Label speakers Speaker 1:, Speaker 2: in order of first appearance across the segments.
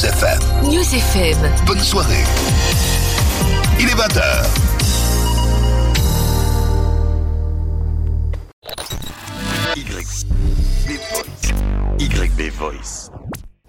Speaker 1: News FM.
Speaker 2: News FM.
Speaker 1: Bonne soirée. Il est 20h.
Speaker 3: YB Voice.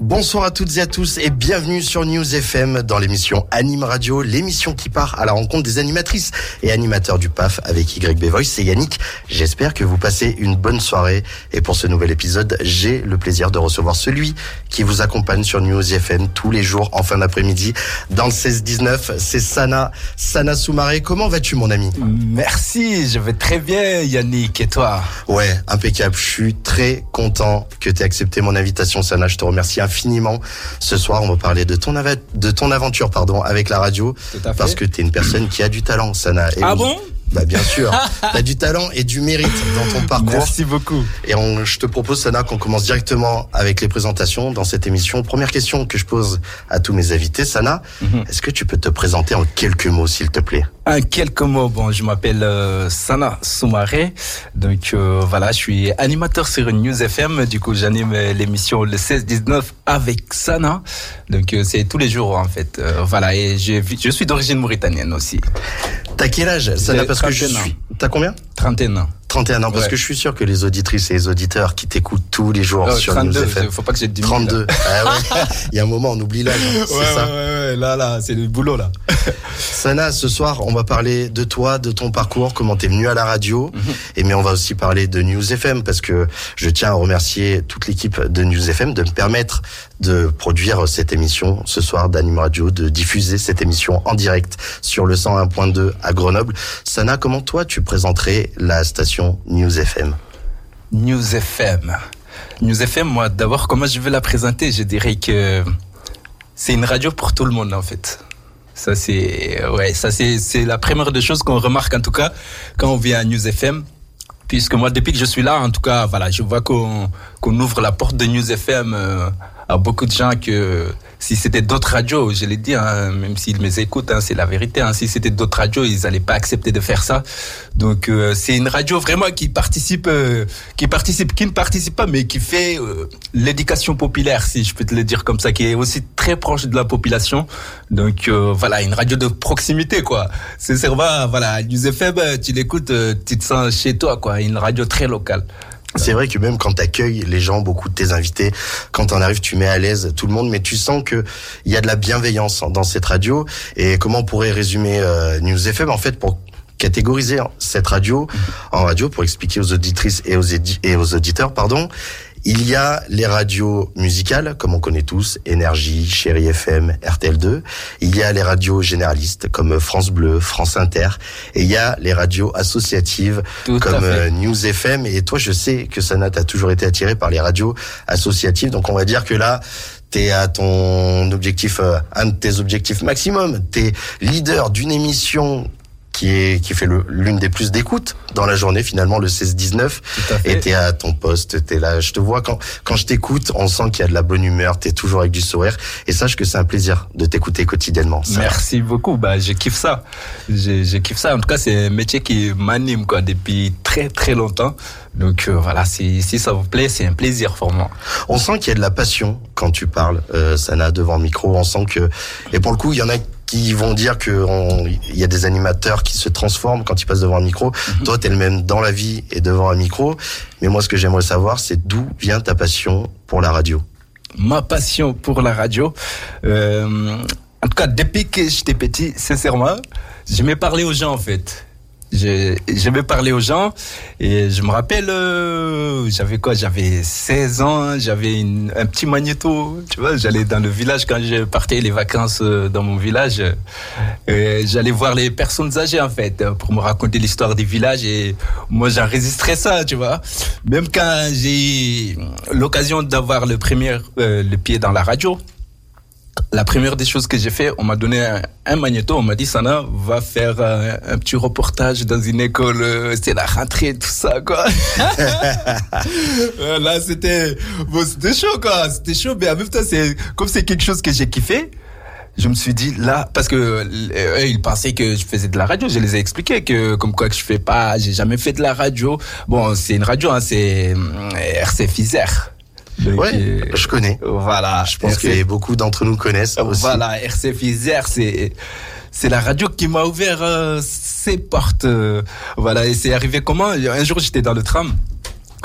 Speaker 4: Bonsoir à toutes et à tous et bienvenue sur News FM dans l'émission Anime Radio, l'émission qui part à la rencontre des animatrices et animateurs du PAF avec YB Voice. C'est Yannick. J'espère que vous passez une bonne soirée et pour ce nouvel épisode, j'ai le plaisir de recevoir celui qui vous accompagne sur News FM tous les jours en fin d'après-midi dans le 16-19. C'est Sana, Sana Soumaré. Comment vas-tu mon ami?
Speaker 5: Merci, je vais très bien Yannick et toi?
Speaker 4: Ouais, impeccable. Je suis très content que tu aies accepté mon invitation Sana. Je te remercie infiniment. Ce soir, on va parler de ton, de ton aventure pardon, avec la radio. Parce que tu es une personne qui a du talent, Sana. Et
Speaker 5: Ah
Speaker 4: oui.
Speaker 5: bon?
Speaker 4: Bah bien sûr. tu as du talent et du mérite dans ton parcours.
Speaker 5: Merci beaucoup.
Speaker 4: Et on, je te propose, Sana, qu'on commence directement avec les présentations dans cette émission. Première question que je pose à tous mes invités, Sana,
Speaker 5: Mhm.
Speaker 4: est-ce que tu peux te présenter en quelques mots, s'il te plaît?
Speaker 5: En quelques mots, bon, je m'appelle euh, Sana Soumaré. Donc euh, voilà, je suis animateur sur News FM. Du coup, j'anime l'émission le 16-19 avec Sana. Donc euh, c'est tous les jours en fait. Voilà, et je, je suis d'origine mauritanienne aussi.
Speaker 4: T'as quel âge, Sana? Parce que je
Speaker 5: 31 ans.
Speaker 4: suis. T'as combien?
Speaker 5: 31 ans.
Speaker 4: 31 ans, parce
Speaker 5: Ouais.
Speaker 4: que je suis sûr que les auditrices et les auditeurs qui t'écoutent tous les jours
Speaker 5: Oh,
Speaker 4: sur
Speaker 5: 32,
Speaker 4: News FM.
Speaker 5: faut pas que j'ai 10
Speaker 4: 32. Ah ouais. Il y a un moment, on oublie l'âge. hein, C'est
Speaker 5: Ouais,
Speaker 4: ça.
Speaker 5: ouais, ouais, ouais, là, là, c'est le boulot là.
Speaker 4: Sana, ce soir, on va parler de toi, de ton parcours, comment t'es venu à la radio.
Speaker 5: Mhm.
Speaker 4: Et mais on va aussi parler de News FM parce que je tiens à remercier toute l'équipe de News FM de me permettre de produire cette émission ce soir d'Anime Radio, de diffuser cette émission en direct sur le 101.2 à Grenoble. Sana, comment toi tu la station News FM
Speaker 5: News FM. News FM, moi, d'abord, comment je vais la présenter? Je dirais que c'est une radio pour tout le monde, en fait. Ça, c'est, ouais, ça, c'est, la première des choses qu'on remarque, en tout cas, quand on vient à News FM. Puisque moi, depuis que je suis là, en tout cas, voilà, je vois qu'on, qu'on ouvre la porte de News FM euh, à beaucoup de gens que si c'était d'autres radios, je l'ai dit, hein, même s'ils me écoutent, hein, c'est la vérité. Hein, si c'était d'autres radios, ils n'allaient pas accepter de faire ça. Donc euh, c'est une radio vraiment qui participe, euh, qui participe, qui ne participe pas, mais qui fait euh, l'éducation populaire, si je peux te le dire comme ça, qui est aussi très proche de la population. Donc euh, voilà, une radio de proximité, quoi. C'est vraiment, voilà, News FM, tu l'écoutes, euh, tu te sens chez toi, quoi. Une radio très locale.
Speaker 4: C'est vrai que même quand tu accueilles les gens, beaucoup de tes invités, quand t'en arrives, tu mets à l'aise tout le monde, mais tu sens que il y a de la bienveillance dans cette radio. Et comment on pourrait résumer euh, News FM en fait pour catégoriser cette radio en radio pour expliquer aux auditrices et aux auditeurs, pardon. Il y a les radios musicales, comme on connaît tous, Énergie, Chéri FM, RTL2. Il y a les radios généralistes, comme France Bleu, France Inter. Et il y a les radios associatives,
Speaker 5: Tout
Speaker 4: comme euh, News FM. Et toi, je sais que Sana, t'as toujours été attiré par les radios associatives. Donc, on va dire que là, t'es à ton objectif, euh, un de tes objectifs maximum. T'es leader d'une émission qui est qui fait l'une des plus d'écoutes dans la journée finalement le 16-19
Speaker 5: Tout à fait.
Speaker 4: et t'es à ton poste t'es là je te vois quand quand je t'écoute on sent qu'il y a de la bonne humeur t'es toujours avec du sourire et sache que c'est un plaisir de t'écouter quotidiennement Ça.
Speaker 5: Merci beaucoup. Bah, je kiffe ça. Je, je kiffe ça. En tout cas, c'est un métier qui m'anime quoi depuis très très longtemps. Donc euh, voilà, si, si ça vous plaît, c'est un plaisir pour moi.
Speaker 4: On sent qu'il y a de la passion quand tu parles, euh, Sana, devant le micro. On sent que, et pour le coup, il y en a qui vont dire que on- il y a des animateurs qui se transforment quand ils passent devant un micro. Toi, t'es le même dans la vie et devant un micro. Mais moi, ce que j'aimerais savoir, c'est d'où vient ta passion pour la radio?
Speaker 5: Ma passion pour la radio. euh, en tout cas, depuis que j'étais petit, sincèrement, j'aimais parler aux gens en fait. J'aimais parler aux gens et je me rappelle, euh, j'avais quoi? J'avais 16 ans, j'avais un petit magnéto, tu vois, j'allais dans le village quand je partais les vacances euh, dans mon village, euh, j'allais voir les personnes âgées en fait pour me raconter l'histoire du village et moi j'enregistrais ça, tu vois? Même quand j'ai l'occasion d'avoir le premier euh, le pied dans la radio, la première des choses que j'ai fait, on m'a donné un, magnéto, on m'a dit Sana, va faire euh, un petit reportage dans une école, euh, c'est la rentrée, tout ça, quoi. Là, c'était, bon, c'était chaud, quoi, c'était chaud, mais en même temps, c'est, comme c'est quelque chose que j'ai kiffé, je me suis dit là parce que euh, ils pensaient que je faisais de la radio. Je les ai expliqué que comme quoi que je fais pas j'ai jamais fait de la radio. Bon c'est une radio hein, c'est euh, Isère Donc,
Speaker 4: Ouais,
Speaker 5: euh,
Speaker 4: je connais.
Speaker 5: Voilà.
Speaker 4: Je pense que beaucoup d'entre nous connaissent aussi.
Speaker 5: Voilà, RCF Isère, c'est c'est la radio qui m'a ouvert euh, ses portes. euh, voilà, et c'est arrivé comment? Un jour, j'étais dans le tram,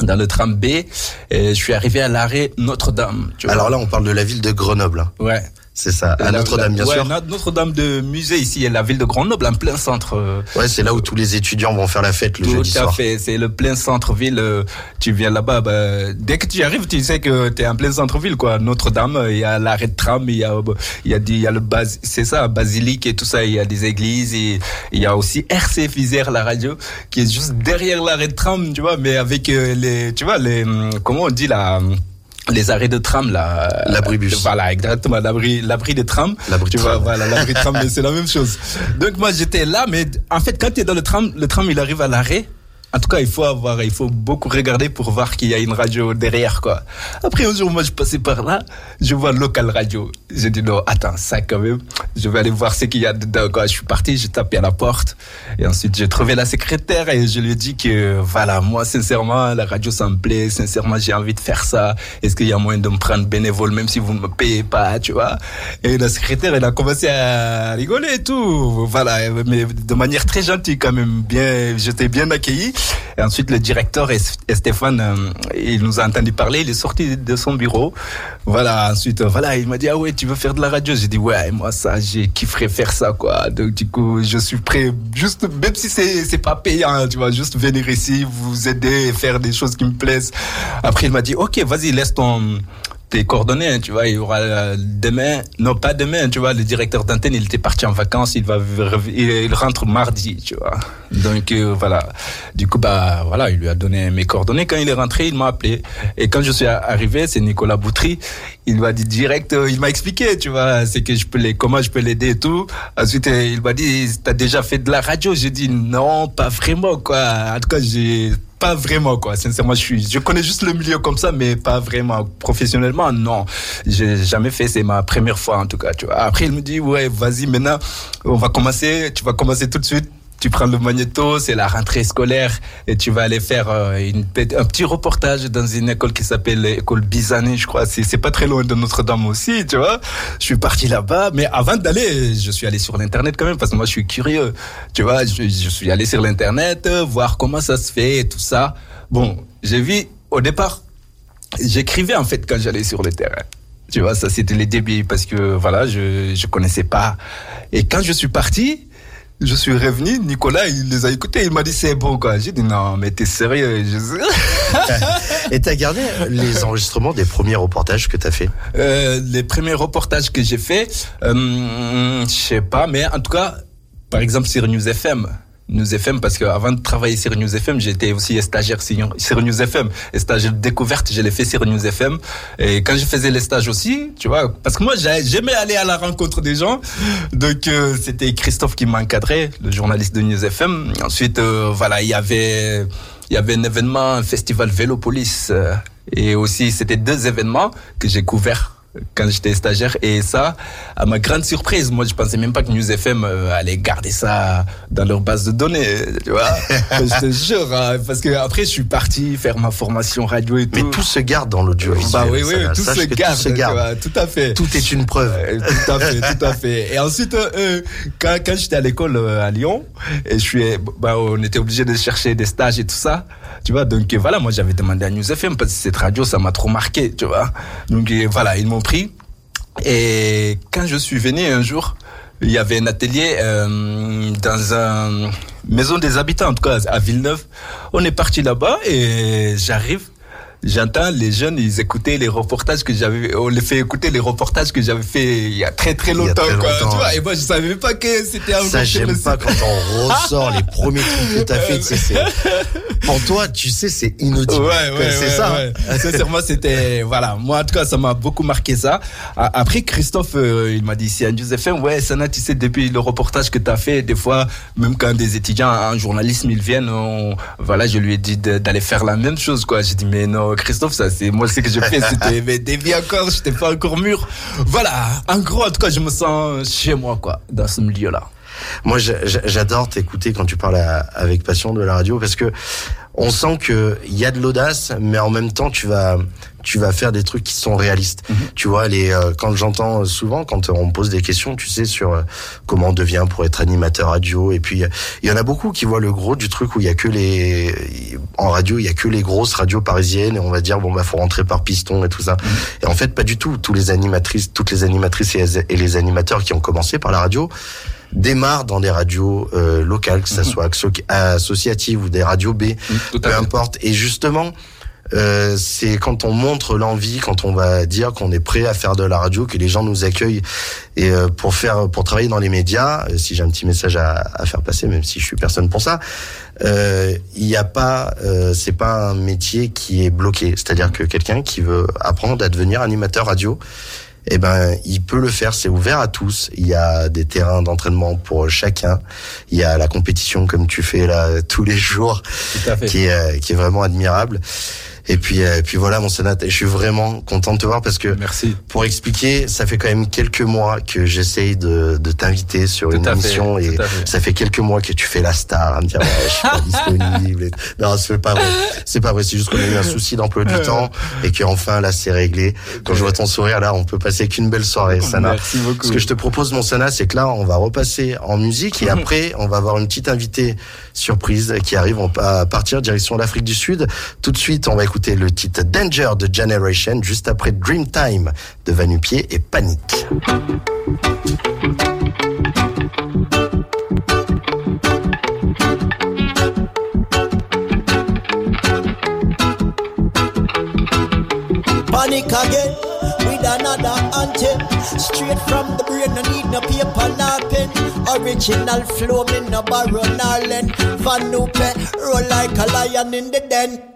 Speaker 5: dans le tram B, et je suis arrivé à l'arrêt Notre-Dame.
Speaker 4: Alors là, on parle de la ville de Grenoble. hein.
Speaker 5: ouais.
Speaker 4: C'est ça, à Notre-Dame, bien
Speaker 5: ouais,
Speaker 4: sûr.
Speaker 5: Notre- Notre-Dame de musée ici, la ville de Grenoble, en plein centre.
Speaker 4: Ouais, c'est là où tous les étudiants vont faire la fête le
Speaker 5: Tout
Speaker 4: jeudi
Speaker 5: à
Speaker 4: soir.
Speaker 5: fait, c'est le plein centre-ville. euh, Tu viens là-bas, bah, dès que tu arrives, tu sais que tu es en plein centre-ville, quoi. Notre-Dame, il y a l'arrêt de tram, il y a, il y a, il y a le bas, c'est ça, basilique et tout ça. Il y a des églises, et il y a aussi RCF Isère, la radio, qui est juste derrière l'arrêt de tram, tu vois, mais avec euh, les, tu vois, les, hum, comment on dit là, les arrêts de tram là.
Speaker 4: L'abribus.
Speaker 5: Voilà, exactement, l'abri, l'abri de tram.
Speaker 4: L'abri
Speaker 5: tu vois, voilà, l'abri de tram, mais c'est la même chose. Donc moi j'étais là, mais en fait quand tu es dans le tram, le tram il arrive à l'arrêt. En tout cas, il faut avoir, il faut beaucoup regarder pour voir qu'il y a une radio derrière, quoi. Après, un jour, moi, je passais par là, je vois local radio. J'ai dit, non, attends, ça, quand même, je vais aller voir ce qu'il y a dedans, quoi. Je suis parti, j'ai tapé à la porte. Et ensuite, j'ai trouvé la secrétaire et je lui ai dit que, voilà, moi, sincèrement, la radio, ça me plaît. Sincèrement, j'ai envie de faire ça. Est-ce qu'il y a moyen de me prendre bénévole, même si vous ne me payez pas, tu vois? Et la secrétaire, elle a commencé à rigoler et tout. Voilà, mais de manière très gentille, quand même. Bien, j'étais bien accueilli. Et ensuite, le directeur et, Stéphane, euh, il nous a entendu parler, il est sorti de son bureau. Voilà, ensuite, euh, voilà, il m'a dit, ah ouais, tu veux faire de la radio? J'ai dit, ouais, moi, ça, j'ai kifferé faire ça, quoi. Donc, du coup, je suis prêt, juste, même si c'est, c'est pas payant, tu vois, juste venir ici, vous aider faire des choses qui me plaisent. Après, il m'a dit, ok, vas-y, laisse ton, tes coordonnées, hein, tu vois, il y aura euh, demain, non pas demain, tu vois, le directeur d'antenne, il était parti en vacances, il va, il, rentre mardi, tu vois. Donc euh, voilà, du coup bah voilà, il lui a donné mes coordonnées. Quand il est rentré, il m'a appelé. Et quand je suis arrivé, c'est Nicolas Boutry, il m'a dit direct, euh, il m'a expliqué, tu vois, c'est que je peux les, comment je peux l'aider et tout. Ensuite, il m'a dit, t'as déjà fait de la radio? J'ai dit non, pas vraiment quoi. En tout cas, j'ai pas vraiment quoi. Sincèrement, je suis, je connais juste le milieu comme ça, mais pas vraiment professionnellement. Non, j'ai jamais fait. C'est ma première fois en tout cas. Tu vois. Après, il me dit ouais, vas-y maintenant, on va commencer. Tu vas commencer tout de suite. Tu prends le magnéto, c'est la rentrée scolaire et tu vas aller faire euh, une, un petit reportage dans une école qui s'appelle l'école Bizané, je crois. C'est pas très loin de Notre-Dame aussi, tu vois. Je suis parti là-bas, mais avant d'aller, je suis allé sur l'internet quand même parce que moi je suis curieux, tu vois. Je, suis allé sur l'internet voir comment ça se fait et tout ça. Bon, j'ai vu au départ, j'écrivais en fait quand j'allais sur le terrain. Tu vois, ça c'était les débuts parce que voilà, je je connaissais pas. Et quand je suis parti, je suis revenu, Nicolas, il les a écoutés, il m'a dit c'est bon quoi. J'ai dit non, mais t'es sérieux je...
Speaker 4: Et t'as gardé les enregistrements des premiers reportages que t'as fait?
Speaker 5: Euh, Les premiers reportages que j'ai fait, euh, je sais pas, mais en tout cas, par exemple sur News FM. News FM parce que avant de travailler sur News FM, j'étais aussi stagiaire sur, News FM. Et stage de découverte, je l'ai fait sur News FM. Et quand je faisais les stages aussi, tu vois, parce que moi j'ai- j'aimais aller à la rencontre des gens. Donc euh, c'était Christophe qui m'encadrait, le journaliste de News FM. Ensuite, euh, voilà, il y avait il y avait un événement, un festival Vélopolis. euh, et aussi, c'était deux événements que j'ai couverts quand j'étais stagiaire. Et ça, à ma grande surprise, moi, je pensais même pas que News FM euh, allait garder ça dans leur base de données, tu vois. je te jure, hein, parce que après, je suis parti faire ma formation radio et tout.
Speaker 4: Mais tout se garde dans l'audiovisuel.
Speaker 5: bah oui, oui,
Speaker 4: ça,
Speaker 5: tout se garde,
Speaker 4: Tout se garde.
Speaker 5: vois, tout à fait.
Speaker 4: Tout est une preuve.
Speaker 5: Euh, tout à fait, tout à fait. Et ensuite, euh, quand, quand j'étais à l'école à Lyon, et je suis, bah, on était obligé de chercher des stages et tout ça, tu vois. Donc voilà, moi j'avais demandé à News FM parce que cette radio, ça m'a trop marqué, tu vois. Donc voilà, ils m'ont Et quand je suis venu un jour, il y avait un atelier euh, dans un maison des habitants, en tout cas à Villeneuve. On est parti là-bas et j'arrive. J'entends les jeunes, ils écoutaient les reportages que j'avais, on les fait écouter les reportages que j'avais fait il y a très très longtemps,
Speaker 4: très
Speaker 5: quoi,
Speaker 4: longtemps,
Speaker 5: tu vois.
Speaker 4: ouais.
Speaker 5: Et moi, je savais pas que c'était un
Speaker 4: Ça, j'aime pas quand on ressort les premiers trucs que t'as fait. tu sais, c'est- Pour toi, tu sais, c'est inaudible.
Speaker 5: Ouais, ouais,
Speaker 4: c'est
Speaker 5: ouais,
Speaker 4: ça.
Speaker 5: ouais. Sincèrement, c'était, voilà. Moi, en tout cas, ça m'a beaucoup marqué ça. Après, Christophe, euh, il m'a dit, c'est un FM. Ouais, Sana, tu sais, depuis le reportage que tu as fait, des fois, même quand des étudiants en journalisme, ils viennent, on- voilà, je lui ai dit d'aller faire la même chose, quoi. J'ai dit, mais non, Christophe, ça, c'est, moi, ce que je fais, c'était, mais dévié encore, j'étais pas encore mûr. Voilà. En gros, en tout cas, je me sens chez moi, quoi, dans ce milieu-là.
Speaker 4: Moi, j'a- j'a- j'adore t'écouter quand tu parles à- avec passion de la radio parce que on sent que il y a de l'audace, mais en même temps, tu vas tu vas faire des trucs qui sont réalistes.
Speaker 5: Mhm.
Speaker 4: Tu vois, les euh, quand j'entends souvent quand on me pose des questions, tu sais sur euh, comment on devient pour être animateur radio et puis il y en a beaucoup qui voient le gros du truc où il y a que les en radio, il y a que les grosses radios parisiennes et on va dire bon bah faut rentrer par piston et tout ça.
Speaker 5: Mhm.
Speaker 4: Et en fait pas du tout. Tous les animatrices, toutes les animatrices et, et les animateurs qui ont commencé par la radio démarrent dans des radios euh, locales, que ça
Speaker 5: Mhm.
Speaker 4: soit asso- associatives ou des radios B,
Speaker 5: Tout
Speaker 4: peu importe. Et justement, euh, c'est quand on montre l'envie, quand on va dire qu'on est prêt à faire de la radio, que les gens nous accueillent et euh, pour faire, pour travailler dans les médias. euh, si j'ai un petit message à, à faire passer, même si je suis personne pour ça, euh, il n'y a pas, euh, c'est pas un métier qui est bloqué. C'est-à-dire que quelqu'un qui veut apprendre à devenir animateur radio. Eh ben, il peut le faire. C'est ouvert à tous. Il y a des terrains d'entraînement pour chacun. Il y a la compétition comme tu fais là tous les jours
Speaker 5: Tout à fait.
Speaker 4: qui est euh, qui est vraiment admirable. Et puis euh, et puis voilà mon sonate. Et je suis vraiment content de te voir parce que
Speaker 5: Merci.
Speaker 4: pour expliquer, ça fait quand même quelques mois que j'essaye de, de t'inviter sur
Speaker 5: Tout
Speaker 4: une
Speaker 5: à fait,
Speaker 4: émission et
Speaker 5: à
Speaker 4: ça fait quelques mois que tu fais la star à me dire ouais, je suis pas disponible. et- Non, c'est pas vrai. C'est pas vrai. C'est juste qu'on a eu un souci d'emploi du temps et que enfin là c'est réglé. Quand je vois ton sourire là, on peut passer qu'une belle soirée, Sana.
Speaker 5: Merci beaucoup.
Speaker 4: Ce que je te propose, mon Sana, c'est que là, on va repasser en musique et après, on va avoir une petite invitée surprise qui arrive va partir direction l'Afrique du Sud. Tout de suite, on va écouter le titre Danger de Generation, juste après Dreamtime de Vanupier et Panique.
Speaker 6: Panic again with another anthem. Straight from the brain, no need no paper nor pen. Original flow, me no borrow nor lend. Van Nupe, roll like a lion in the den.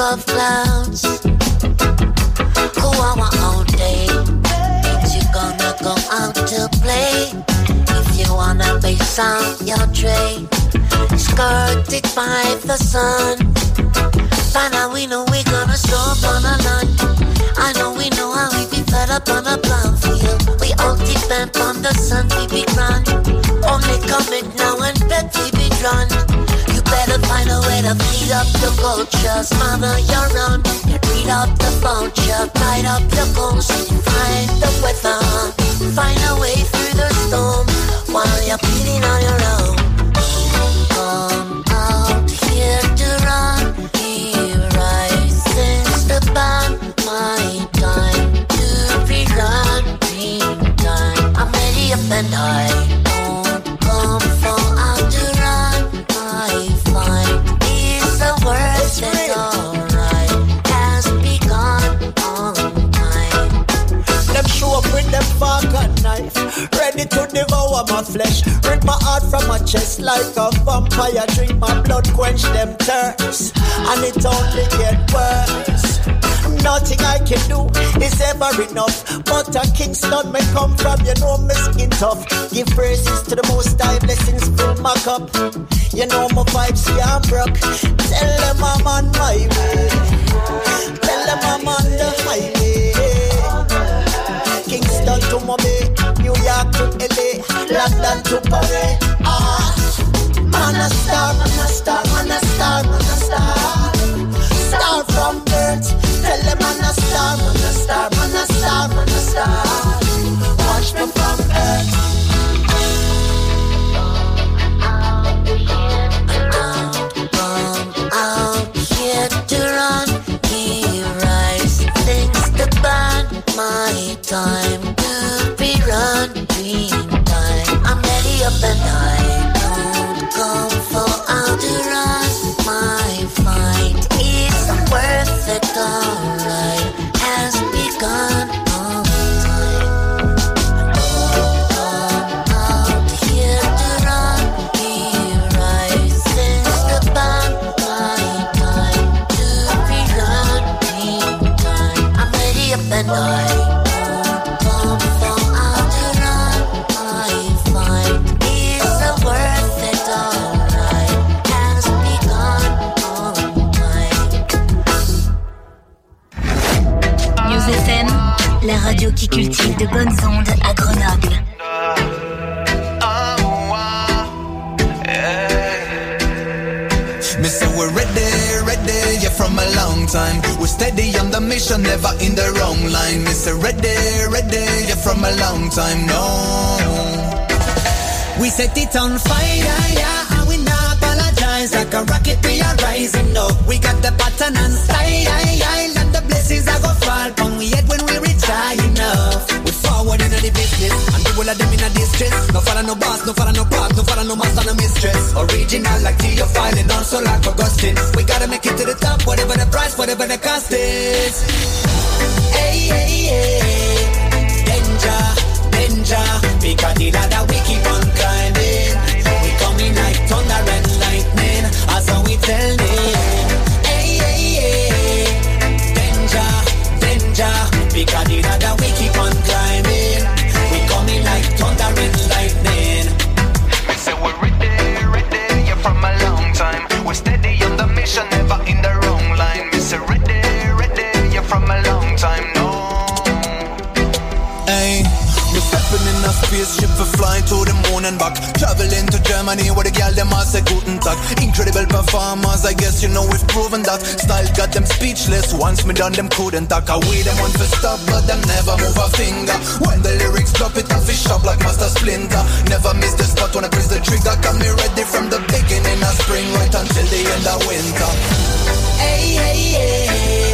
Speaker 3: Above clouds. On my own day. Means you gonna go out to play. If you wanna bass out your tray. Skirted by the sun. By now we know we gonna stop on a line. I know we know how we be fed up on a plow field. We all depend on the sun, we be grand. Only coming now and bet we be drawn. Better find a way to feed up your culture. Smother your own. And read up the vulture. Light up your goals. Find the weather. Find a way through the storm. While you're bleeding on your own. Come out here to run. Here I sense the band. My time to rerun. Meantime, I'm ready up and I
Speaker 6: fork and knife, ready to devour my flesh. Rip my heart from my chest like a vampire. Drink my blood, quench them thirst, and it only get worse. Nothing I can do is ever enough. But a Kingston may come from, you know my skin tough. Give praises to the most high blessings fill my cup. You know my vibes, yeah, I'm broke. Tell them I'm on my way. Tell them I'm on the highway. To LA, London to Paris. Ah, man a star, man a star, man a star, man a star. Star from birth, tell them man a star, man a star, man a star, man a star. Watch me from earth.
Speaker 7: La radio qui cultive de bonnes ondes
Speaker 8: time. We're steady on the mission, never in the wrong line. Say ready, ready, yeah, from a long time, no.
Speaker 2: We set it on fire, yeah, and we not apologize. Like a rocket, we are rising up. We got the pattern and style, and the blessings are go fall on we head when we high enough. Forward into the business, and the whole of them in a distress. No follow no boss, no follow no path, no follow no master, no mistress. Original like Theo filing, also like Augustine. We gotta make it to the top, whatever the price, whatever the cost is. Hey, hey, hey, danger, danger. Because the ladder we keep
Speaker 8: moon and back. Traveling to Germany where the girl them all say guten tag. Incredible performers, I guess you know we've proven that. Style got them speechless. Once me done them couldn't talk. I we them want to stop, but them never move a finger. When the lyrics drop, it off fish up like Master Splinter. Never miss the spot when I press the trigger. Got me ready from the beginning of spring right until the end of winter.
Speaker 2: Hey, hey, hey,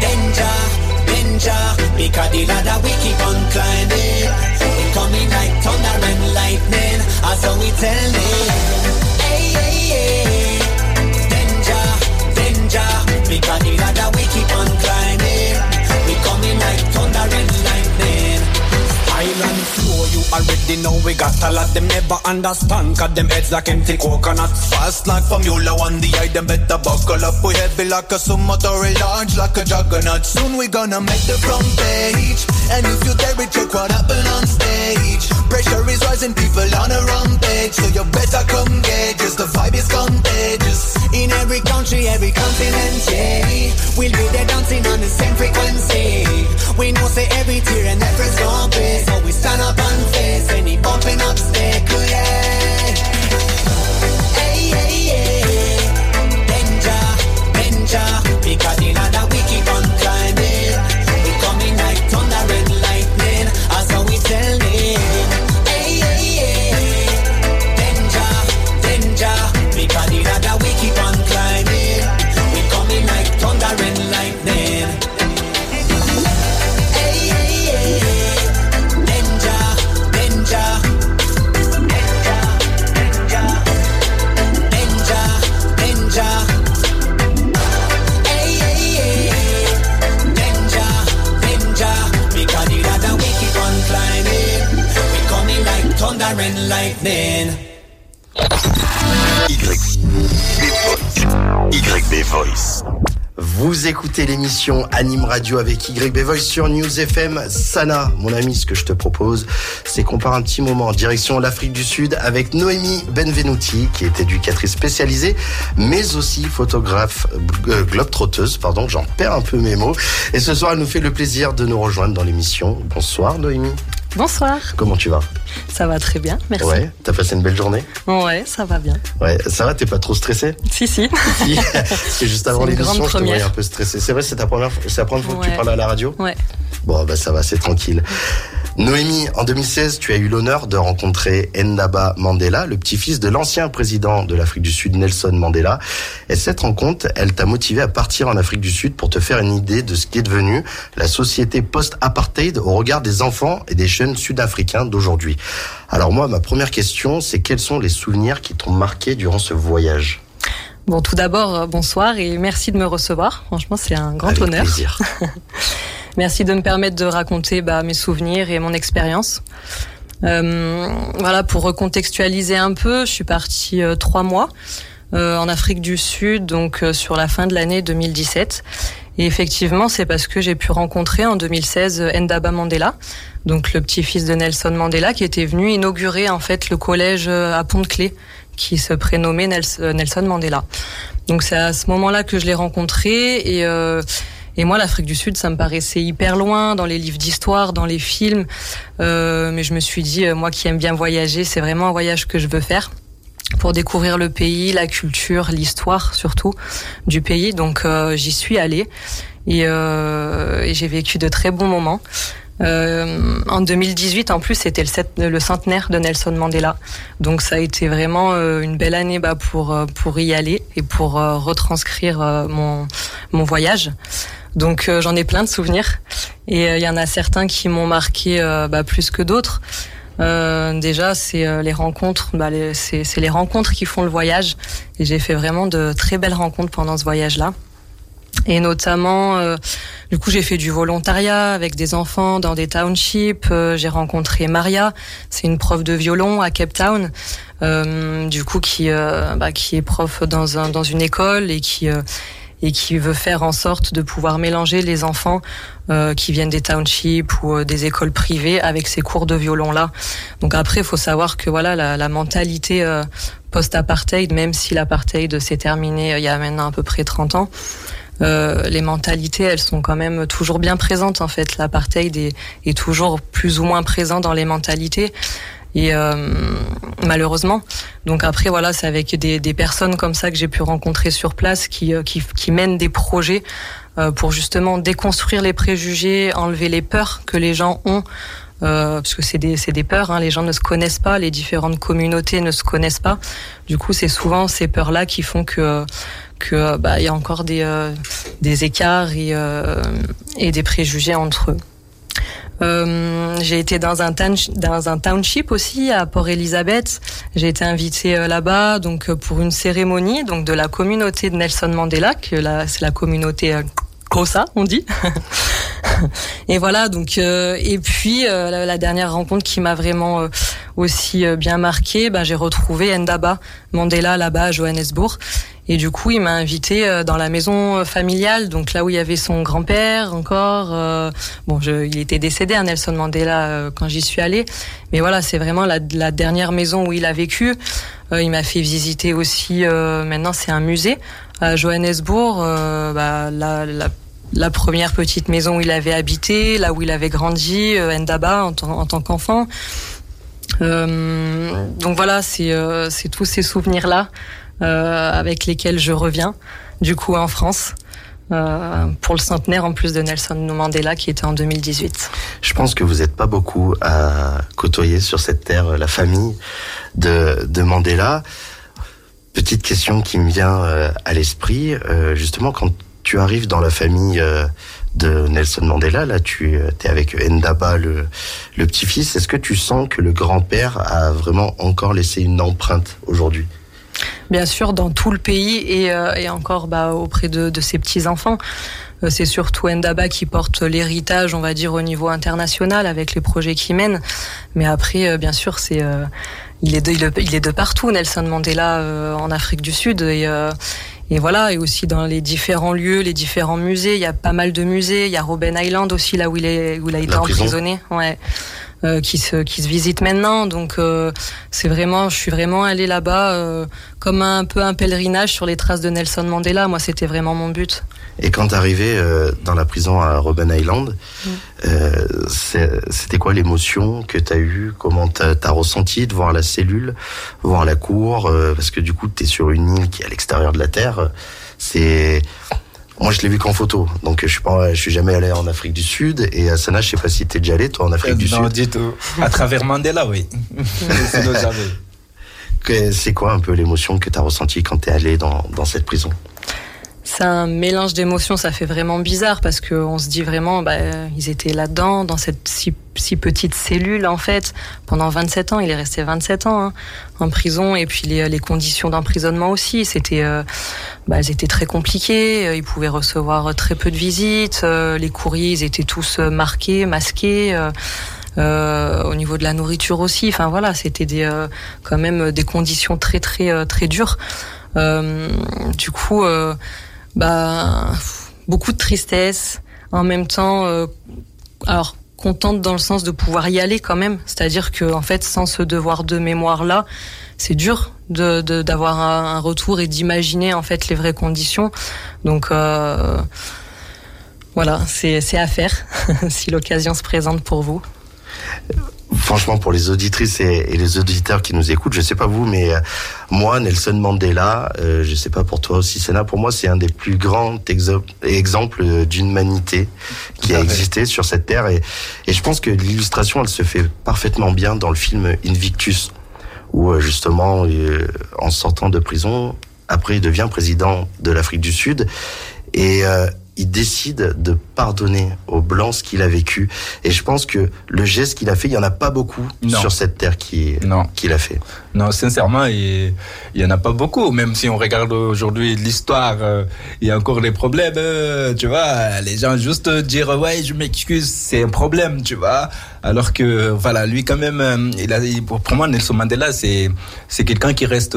Speaker 2: danger, danger. Because the ladder we keep on climbing. We coming like thunder and lightning. As how we tell them. Hey, hey, hey, danger, danger. Because the ladder we keep on climbing. We coming like thunder and lightning.
Speaker 9: Island flow, you already know we got a lot them never understand Cause them heads like empty coconuts
Speaker 8: Fast like Formula One, the them better buckle up. We heavy like a sumo summatory, large like a juggernaut. Soon we gonna make the front page. And if you dare it, check what happened on stage. Pressure is rising, people on a rampage. So you better come get just the vibe is contagious.
Speaker 2: In every country, every continent, yeah. We'll be there dancing on the same frequency. We know say every tear and effort's gonna. So we stand up and face any bumping obstacle, yeah. Hey, hey, hey. Danger, danger. Because the ladder we
Speaker 4: écoutez l'émission Anime Radio avec YB sur News FM. Sana, mon ami, ce que je te propose, c'est qu'on part un petit moment en direction l'Afrique du Sud avec Noémie Benvenuti, qui est éducatrice spécialisée, mais aussi photographe euh, globe-trotteuse, pardon, j'en perds un peu mes mots. Et ce soir, elle nous fait le plaisir de nous rejoindre dans l'émission. Bonsoir Noémie,
Speaker 10: Bonsoir,
Speaker 4: comment tu vas?
Speaker 10: Ça va très bien, merci.
Speaker 4: Ouais, t'as passé une belle journée?
Speaker 10: Ouais, ça va bien.
Speaker 4: Ouais, ça va, t'es pas trop stressé
Speaker 10: Si, si.
Speaker 4: Si, parce que juste avant l'émission, je te voyais un peu stressé. C'est vrai, c'est ta première, fois- c'est la première fois que tu parles à la radio?
Speaker 10: Ouais.
Speaker 4: Bon, bah ça va, c'est tranquille. Noémie, en 2016, tu as eu l'honneur de rencontrer Ndaba Mandela, le petit-fils de l'ancien président de l'Afrique du Sud, Nelson Mandela. Et cette rencontre, elle t'a motivé à partir en Afrique du Sud pour te faire une idée de ce qui est devenu la société post-apartheid au regard des enfants et des jeunes sud-africains d'aujourd'hui. Alors moi, ma première question, c'est quels sont les souvenirs qui t'ont marqué durant ce voyage?
Speaker 10: Bon, tout d'abord, euh, bonsoir et merci de me recevoir. Franchement, c'est un grand
Speaker 4: Avec
Speaker 10: honneur.
Speaker 4: plaisir.
Speaker 10: Merci de me permettre de raconter bah, mes souvenirs et mon expérience. Euh, voilà, pour recontextualiser un peu, je suis partie euh, trois mois euh, en Afrique du Sud, donc euh, sur la fin de l'année 2017. Et effectivement, c'est parce que j'ai pu rencontrer en 2016 Ndaba Mandela, donc le petit-fils de Nelson Mandela, qui était venu inaugurer en fait le collège à Pont-de-Clé, qui se prénommait Nelson Mandela. Donc c'est à ce moment-là que je l'ai rencontré et euh, et moi, l'Afrique du Sud, ça me paraissait hyper loin dans les livres d'histoire, dans les films. Euh, mais je me suis dit, euh, moi qui aime bien voyager, c'est vraiment un voyage que je veux faire pour découvrir le pays, la culture, l'histoire surtout du pays. Donc euh, j'y suis allée et, euh, et j'ai vécu de très bons moments. Euh, en 2018, en plus, c'était le, le, centenaire de Nelson Mandela. Donc, ça a été vraiment euh, une belle année bah, pour euh, pour y aller et pour retranscrire mon mon voyage. Donc, j'en ai plein de souvenirs et il y en a certains qui m'ont marqué bah, plus que d'autres. déjà, c'est les rencontres. Bah, c'est les rencontres qui font le voyage. Et j'ai fait vraiment de très belles rencontres pendant ce voyage-là. Et notamment, euh, du coup, j'ai fait du volontariat avec des enfants dans des townships. Euh, j'ai rencontré Maria, c'est une prof de violon à Cape Town, euh, du coup qui bah, qui est prof dans un dans une école et qui et qui veut faire en sorte de pouvoir mélanger les enfants qui viennent des townships ou des écoles privées avec ces cours de violon là. Donc après, il faut savoir que voilà la, la mentalité post-apartheid, même si l'apartheid s'est terminé il y a maintenant à peu près 30 ans. Euh, les mentalités, elles sont quand même toujours bien présentes en fait. L'apartheid est, est toujours plus ou moins présent dans les mentalités. Et euh, malheureusement, donc après voilà, c'est avec des, des, personnes comme ça que j'ai pu rencontrer sur place qui, euh, qui, qui mènent des projets euh, pour justement déconstruire les préjugés, enlever les peurs que les gens ont euh, parce que c'est des, des peurs, hein, les gens ne se connaissent pas, les différentes communautés ne se connaissent pas. Du coup, c'est souvent ces peurs-là qui font que que bah il y a encore des euh, des écarts et euh, et des préjugés entre eux. Euh, j'ai été dans un, dans un township aussi à Port Elizabeth. J'ai été invitée euh, là-bas donc pour une cérémonie donc de la communauté de Nelson Mandela, que c'est la communauté Kosa, on dit. et voilà donc et puis la, la, dernière rencontre qui m'a vraiment aussi bien marqué, ben, j'ai retrouvé Ndaba Mandela là-bas à Johannesburg et du coup, il m'a invité euh, dans la maison euh, familiale, donc là où il y avait son grand-père encore. Euh, bon, je, il était décédé, à hein, Nelson Mandela, quand j'y suis allée. Mais voilà, c'est vraiment la, la, dernière maison où il a vécu. il m'a fait visiter aussi. maintenant, c'est un musée à Johannesburg. Bah, la, la la première petite maison où il avait habité, là où il avait grandi, Ndaba en, en tant qu'enfant. Euh, donc voilà, c'est euh, tous ces souvenirs là euh, avec lesquels je reviens, du coup en France. Euh, pour le centenaire en plus de Nelson Mandela qui était en 2018.
Speaker 4: Je pense que vous n'êtes pas beaucoup à côtoyer sur cette terre la famille de, de Mandela. Petite question qui me vient euh, à l'esprit, euh, justement quand tu arrives dans la famille de Nelson Mandela, là tu es avec Ndaba, le, petit-fils, est-ce que tu sens que le grand-père a vraiment encore laissé une empreinte aujourd'hui?
Speaker 10: Bien sûr dans tout le pays et, euh, encore bah, auprès de, ses petits enfants. Euh, c'est surtout Ndaba qui porte l'héritage, on va dire, au niveau international avec les projets qu'il mène. Mais après, euh, bien sûr, c'est il est de, il est de partout, Nelson Mandela en Afrique du Sud et et voilà, et aussi dans les différents lieux, les différents musées, il y a pas mal de musées. Il y a Robben Island aussi, là où il est, où il a été emprisonné. Ouais. Euh, qui se qui se visitent maintenant. Donc euh, c'est vraiment, je suis vraiment allée là-bas euh, comme un, peu un pèlerinage sur les traces de Nelson Mandela. Moi, c'était vraiment mon but.
Speaker 4: Et quand arrivé dans la prison à Robben Island, mm. c'était quoi l'émotion que tu as eue? Comment tu as, ressenti de voir la cellule, voir la cour Parce que du coup, tu es sur une île qui est à l'extérieur de la Terre. C'est moi, je l'ai vu qu'en photo. Donc, je suis pas, je suis jamais allé en Afrique du Sud. Et à Sana, je sais pas si t'es déjà allé, toi, en Afrique du Sud.
Speaker 5: Non, du tout. À travers Mandela, oui.
Speaker 4: C'est quoi un peu l'émotion que tu as ressentie quand tu es allé dans, dans cette prison?
Speaker 10: C'est un mélange d'émotions, ça fait vraiment bizarre parce qu'on se dit vraiment, bah, ils étaient là-dedans, dans cette si, si, petite cellule en fait, pendant 27 ans. Il est resté 27 ans hein, en prison et puis les, les conditions d'emprisonnement aussi, c'était, euh, bah, elles étaient très compliquées. Ils pouvaient recevoir très peu de visites, euh, les courriers, ils étaient tous marqués, masqués. Euh, au niveau de la nourriture aussi. Enfin voilà, c'était des euh, quand même des conditions très très très dures. Euh, du coup, bah beaucoup de tristesse, en même temps, euh, alors contente dans le sens de pouvoir y aller quand même. C'est-à-dire que en fait, sans ce devoir de mémoire là, c'est dur de d'avoir un, retour et d'imaginer en fait les vraies conditions. Donc euh, voilà, c'est à faire si l'occasion se présente pour vous
Speaker 4: franchement, pour les auditrices et, les auditeurs qui nous écoutent, je sais pas vous, mais euh, moi, Nelson Mandela, euh, je sais pas pour toi aussi, Sénat, pour moi, c'est un des plus grands exemples d'humanité qui a existé sur cette terre. Et, et je pense que l'illustration, elle se fait parfaitement bien dans le film Invictus, où euh, justement, euh, en sortant de prison, après, il devient président de l'Afrique du Sud. Et il décide de pardonner aux blancs ce qu'il a vécu. Et je pense que le geste qu'il a fait, il y en a pas beaucoup sur cette terre qui qu'il a fait.
Speaker 5: Non, sincèrement, il y en a pas beaucoup. Même si on regarde aujourd'hui l'histoire, euh, il y a encore des problèmes. Euh, tu vois, les gens juste dire ouais, je m'excuse, c'est un problème, tu vois. Alors que voilà, lui quand même, euh, il a, pour moi, Nelson Mandela, c'est c'est quelqu'un qui reste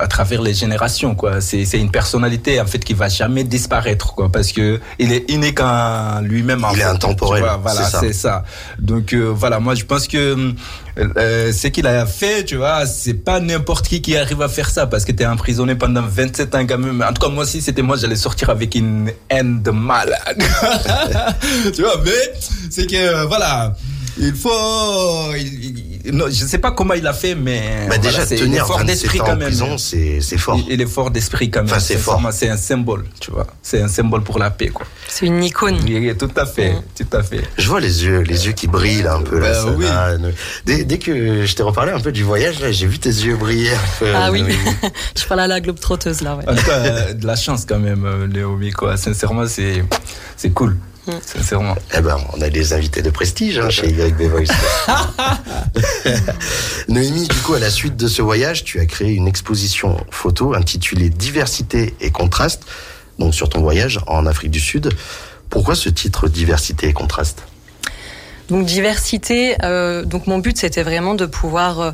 Speaker 5: à travers les générations, quoi. C'est c'est une personnalité en fait qui va jamais disparaître, quoi, parce que il est unique en lui-même.
Speaker 4: Il est intemporel.
Speaker 5: Voilà, c'est ça. Donc voilà, moi je pense que euh, ce qu'il a fait, tu vois, c'est pas n'importe qui qui arrive à faire ça parce que t'es emprisonné pendant 27 ans quand même. En tout cas, moi, si c'était moi, j'allais sortir avec une haine de malade. tu vois, mais c'est que, voilà, il faut, non, je sais pas comment il a fait, mais
Speaker 4: bah déjà voilà, tenir fort d'esprit quand même. C'est c'est fort.
Speaker 5: Il, est fort d'esprit quand même. Enfin,
Speaker 4: c'est fort.
Speaker 5: C'est un symbole, tu vois. C'est un symbole pour la paix, quoi.
Speaker 10: C'est une icône.
Speaker 5: tout à fait, mm. tout à fait.
Speaker 4: Je vois les yeux, les yeux qui brillent un peu là. Bah, oui. dès, dès, que je t'ai reparlé un peu du voyage, j'ai vu tes yeux briller. Un peu,
Speaker 10: ah oui. je parle à la globe trotteuse là. Ouais.
Speaker 5: En tout cas, euh, de la chance quand même, euh, Léomi, quoi. Sincèrement, c'est c'est. Sincèrement.
Speaker 4: Eh ben, on a des invités de prestige hein, chez YB Voice. Noémie, du coup, à la suite de ce voyage, tu as créé une exposition photo intitulée Diversité et contraste, donc sur ton voyage en Afrique du Sud. Pourquoi ce titre Diversité et contraste?
Speaker 10: Donc diversité, euh, donc mon but c'était vraiment de pouvoir euh,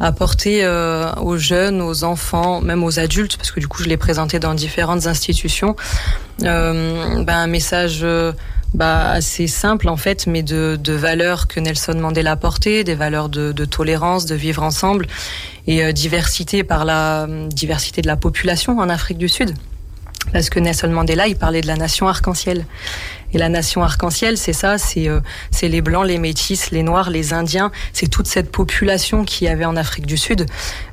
Speaker 10: apporter euh, aux jeunes, aux enfants, même aux adultes, parce que du coup je l'ai présenté dans différentes institutions, euh, ben, un message euh, bah, assez simple en fait, mais de, de valeurs que Nelson Mandela a portées, des valeurs de, de tolérance, de vivre ensemble, et euh, diversité par la diversité de la population en Afrique du Sud. Parce que Nelson Mandela, il parlait de la nation arc-en-ciel. Et la nation arc-en-ciel, c'est ça, c'est euh, c'est les blancs, les métis, les noirs, les indiens, c'est toute cette population qui avait en Afrique du Sud,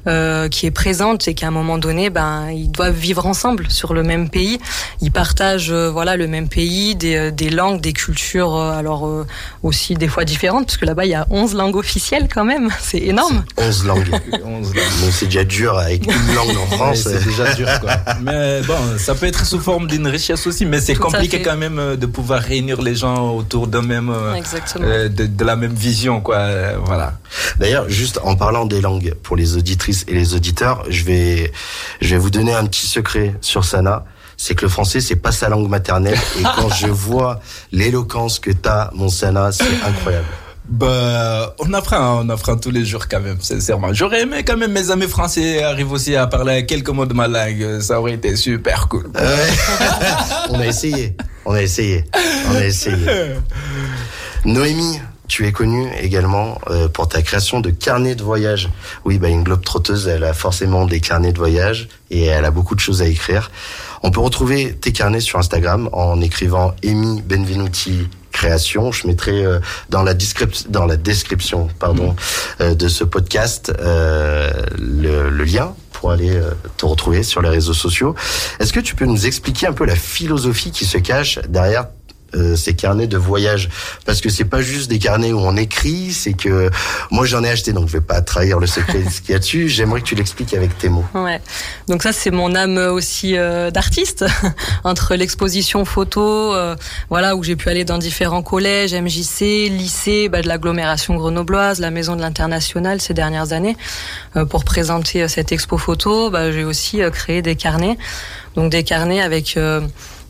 Speaker 10: euh, qui est présente et qu'à un moment donné, ben ils doivent vivre ensemble sur le même pays. Ils partagent euh, voilà le même pays, des, euh, des langues, des cultures, euh, alors aussi des fois différentes, parce que là-bas il y a 11 langues officielles quand même, c'est énorme.
Speaker 4: 11 langues. 11 langues. Mais c'est déjà dur avec une langue en France.
Speaker 5: c'est déjà dur quoi. Mais bon, ça peut être sous forme d'une richesse aussi, mais c'est compliqué quand même de pouvoir pouvoir réunir les gens autour d'un même, euh, euh, de, de, la même vision, quoi. Euh, voilà.
Speaker 4: D'ailleurs, juste en parlant des langues pour les auditrices et les auditeurs, je vais, je vais vous donner un petit secret sur Sana c'est que le français c'est pas sa langue maternelle et quand je vois l'éloquence que t'as mon Sana c'est incroyable
Speaker 5: bah, on apprend, on apprend tous les jours quand même, sincèrement. J'aurais aimé quand même mes amis français arrivent aussi à parler quelques mots de ma langue. Ça aurait été super cool.
Speaker 4: on a essayé, on a essayé, on a essayé. Noémie, tu es connue également euh, pour ta création de carnets de voyage. Oui, bah une globe trotteuse, elle a forcément des carnets de voyage et elle a beaucoup de choses à écrire. On peut retrouver tes carnets sur Instagram en écrivant Amy Benvenuti création. Je mettrai euh, dans la description, dans la description, pardon, mm. euh, de ce podcast euh, le, le, lien pour aller te retrouver sur les réseaux sociaux. Est-ce que tu peux nous expliquer un peu la philosophie qui se cache derrière euh, ces carnets de voyage parce que c'est pas juste des carnets où on écrit, c'est que moi j'en ai acheté donc je vais pas trahir le secret de ce qu'il y a dessus. J'aimerais que tu l'expliques avec tes mots.
Speaker 10: Ouais. Donc ça c'est mon âme aussi euh, d'artiste entre l'exposition photo, euh, voilà où j'ai pu aller dans différents collèges, MJC, lycées, bah, de l'agglomération grenobloise, la maison de l'international ces dernières années pour présenter cette expo photo. Bah, j'ai aussi créé des carnets, donc des carnets avec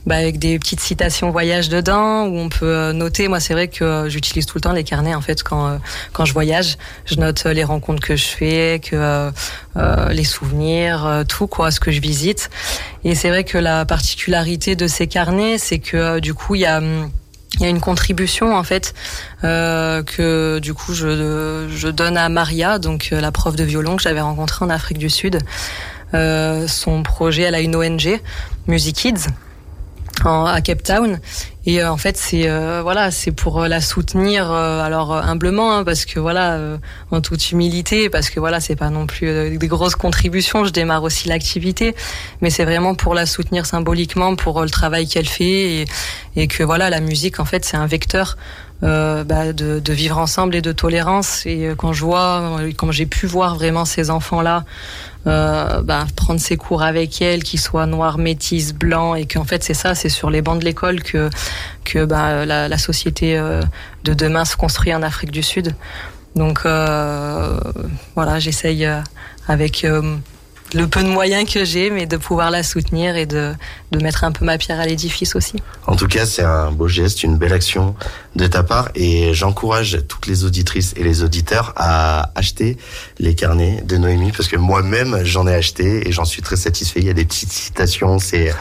Speaker 10: bah, avec des petites citations voyage dedans où on peut euh, noter. Moi, c'est vrai que euh, j'utilise tout le temps les carnets en fait quand euh, quand je voyage. Je note les rencontres que je fais, que les souvenirs, tout quoi, ce que je visite. Et c'est vrai que la particularité de ces carnets, c'est que du coup, il y a hum, il y a une contribution en fait euh, que du coup je, je donne à Maria, donc la prof de violon que j'avais rencontrée en Afrique du Sud. Euh, son projet, elle a une ONG, Music Kids, à Cape Town. Et euh, en fait c'est euh, voilà c'est pour euh, la soutenir alors humblement hein, parce que voilà en toute humilité parce que voilà c'est pas non plus des grosses contributions. Je démarre aussi l'activité. Mais c'est vraiment pour la soutenir symboliquement pour le travail qu'elle fait et, et que voilà la musique en fait c'est un vecteur euh, bah, de, de, vivre ensemble et de tolérance. Et quand je vois, quand j'ai pu voir vraiment ces enfants-là euh, bah, prendre ses cours avec elle, qu'ils soient noirs, métis, blancs, et qu'en fait c'est ça, c'est sur les bancs de l'école que que bah, la, la, société euh, de demain se construit en Afrique du Sud. Donc euh, voilà, j'essaye euh, avec le peu de moyens que j'ai, mais de pouvoir la soutenir et de, de mettre un peu ma pierre à l'édifice aussi.
Speaker 4: En tout cas, c'est un beau geste, une belle action de ta part et j'encourage toutes les auditrices et les auditeurs à acheter les carnets de Noémie parce que moi-même j'en ai acheté et j'en suis très satisfait. Il y a des petites citations, c'est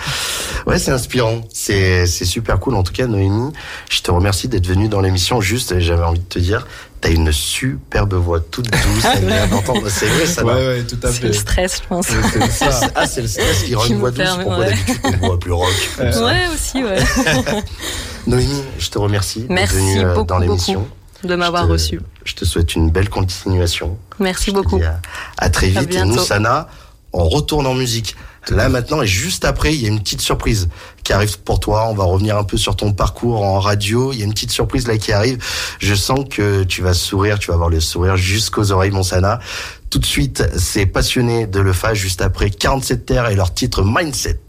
Speaker 4: ouais, c'est inspirant, c'est c'est super cool. En tout cas, Noémie, je te remercie d'être venue dans l'émission. Juste, j'avais envie de te dire, T'as une superbe voix toute douce, agréable d'entendre. C'est vrai, ça.
Speaker 5: Ouais, ouais, tout à fait.
Speaker 10: C'est le stress, je pense.
Speaker 4: ah, c'est le stress qui rend une voix douce. Pourquoi d'habitude une voix plus rock
Speaker 10: Ouais, aussi, ouais.
Speaker 4: Noémie, je te remercie
Speaker 10: Merci
Speaker 4: d'être venue
Speaker 10: euh, beaucoup,
Speaker 4: dans l'émission.
Speaker 10: de m'avoir reçu.
Speaker 4: Je te souhaite une belle continuation.
Speaker 10: Merci
Speaker 4: je
Speaker 10: beaucoup.
Speaker 4: À, à, très vite.
Speaker 10: À
Speaker 4: et nous, Sana, on retourne en musique. Là maintenant et juste après, il y a une petite surprise qui arrive pour toi. On va revenir un peu sur ton parcours en radio. Il y a une petite surprise là qui arrive. Je sens que tu vas sourire, tu vas avoir le sourire jusqu'aux oreilles, mon Sana. Tout de suite, c'est passionné de le faire juste après 47 terres et leur titre Mindset.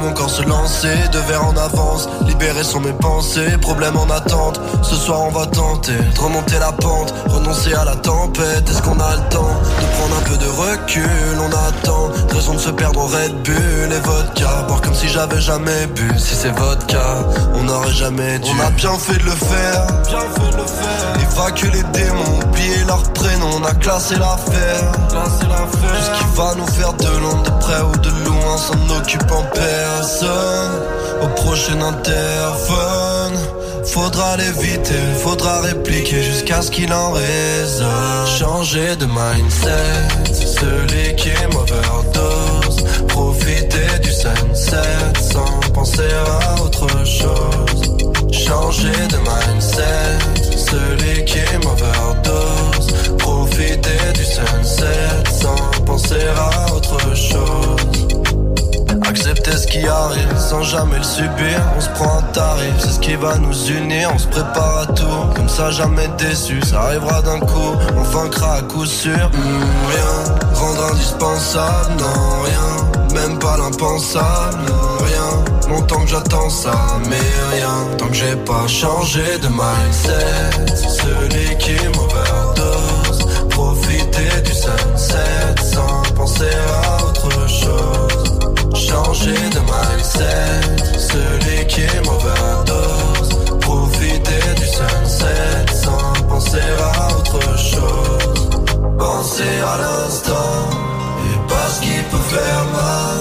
Speaker 11: Mon corps se lancer, deux verres en avance, libérés sont mes pensées, problème en attente. Ce soir on va tenter de remonter la pente, renoncer à la tempête. Est-ce qu'on a le temps de prendre un peu de recul? On attend, raison de se perdre en Red Bull et vodka, boire comme si j'avais jamais bu. Si c'est vodka, on n'aurait jamais dû. On a bien fait de le faire, bien fait de le faire. Évacuer les démons, oublier leur prénom, on a classé l'affaire, classé l'affaire. Tout ce qui va nous faire de l'ombre, de près ou de loin s'en occupe en Au prochain interphone. Faudra l'éviter, faudra répliquer jusqu'à ce qu'il en résonne Changer de mindset, se liquer overdose Profiter du sunset sans penser à autre chose. Changer de mindset, se liquer overdose Profiter du sunset sans penser à autre chose Accepter ce qui arrive sans jamais le subir. On se prend un tarif, c'est ce qui va nous unir. On se prépare à tout, comme ça jamais déçu. Ça arrivera d'un coup, on vaincra à coup sûr. Mmh, rien, rendre indispensable, non, rien. Même pas l'impensable, rien. Longtemps que j'attends ça, mais rien. Tant que j'ai pas changé de mindset. Celui qui m'overdose. Profiter du sunset sans penser à autre chose changer de mindset. Celui qui m'overdose. Profiter du sunset Sans penser à autre chose. Penser à l'instant. Et pas ce qui peut faire mal.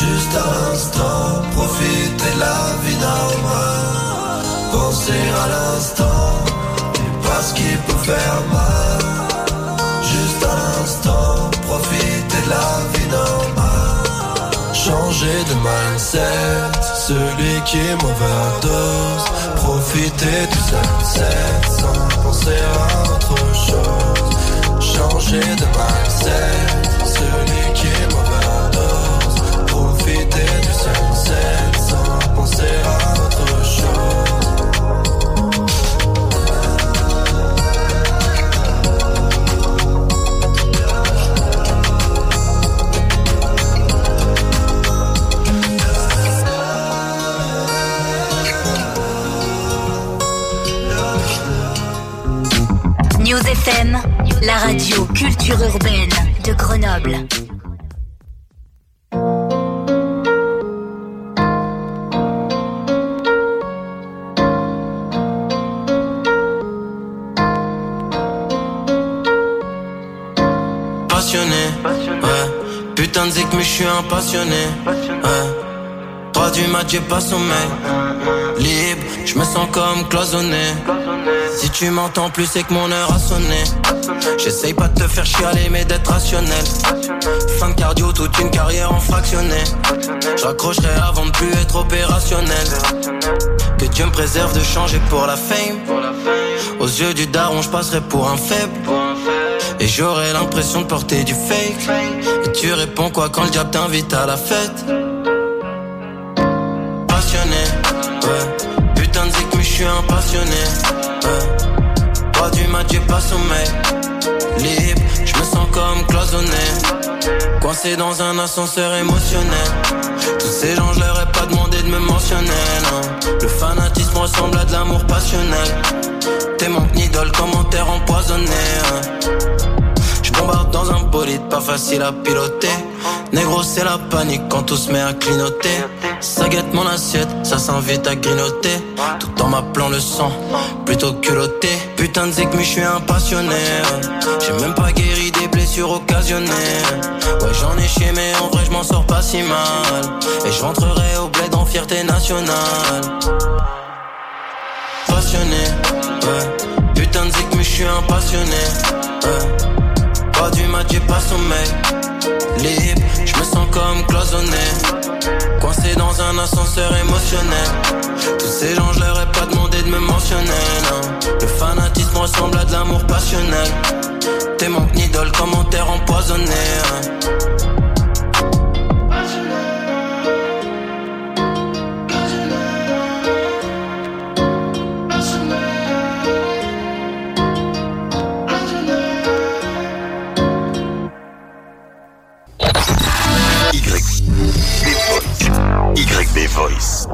Speaker 11: Juste à l'instant. Profiter de la vie normale. Penser à l'instant. Et pas ce qui peut faire mal changer de mindset Celui qui m'overdose. Profiter du sunset Sans penser à autre chose. Changer de mindset Celui
Speaker 7: culture urbaine de Grenoble.
Speaker 12: Passionné, ouais. Putain de zik, mais je suis un passionné. Ouais. 3 du match, j'ai pas sommeil. Libre, je me sens comme cloisonné. Si tu m'entends plus, c'est que mon heure a sonné. J'essaye pas de te faire chialer, mais d'être rationnel. Fin de cardio, toute une carrière en fractionné. J'accrocherai avant de plus être opérationnel. Que Dieu me préserve de changer pour la fame. Aux yeux du daron, je passerai pour un faible. Et j'aurai l'impression de porter du fake. Et tu réponds quoi quand le diable t'invite à la fête? Passionné, ouais. Putain de zik, mais je suis un passionné. Ouais. Pas du j'ai pas sommeil. Libre, je me sens comme cloisonné. Coincé dans un ascenseur émotionnel. Tous ces gens, je leur ai pas demandé de me mentionner, non. Le fanatisme ressemble à de l'amour passionnel. T'es mon idole, commentaire empoisonné. hein. Je bombarde dans un bolide, pas facile à piloter. Négro, c'est la panique quand tout se met à clignoter. Ça guette mon assiette, ça s'invite à grignoter. Tout en m'appelant le sang, plutôt culotté. Putain de zik, mais je suis un passionné. J'ai même pas guéri des blessures occasionnées. Ouais, j'en ai chié, mais en vrai, je m'en sors pas si mal. Et je au bled en fierté nationale. Passionné, ouais. Putain de zik, mais je un passionné. Pas du match, pas sommeil. Libre, je me sens comme cloisonné. Coincé dans un ascenseur émotionnel. Tous ces gens, je leur ai pas demandé de me mentionner. Le fanatisme ressemble à de l'amour passionnel. T'es mon idole, commentaire empoisonné. hein.
Speaker 1: YB Voice.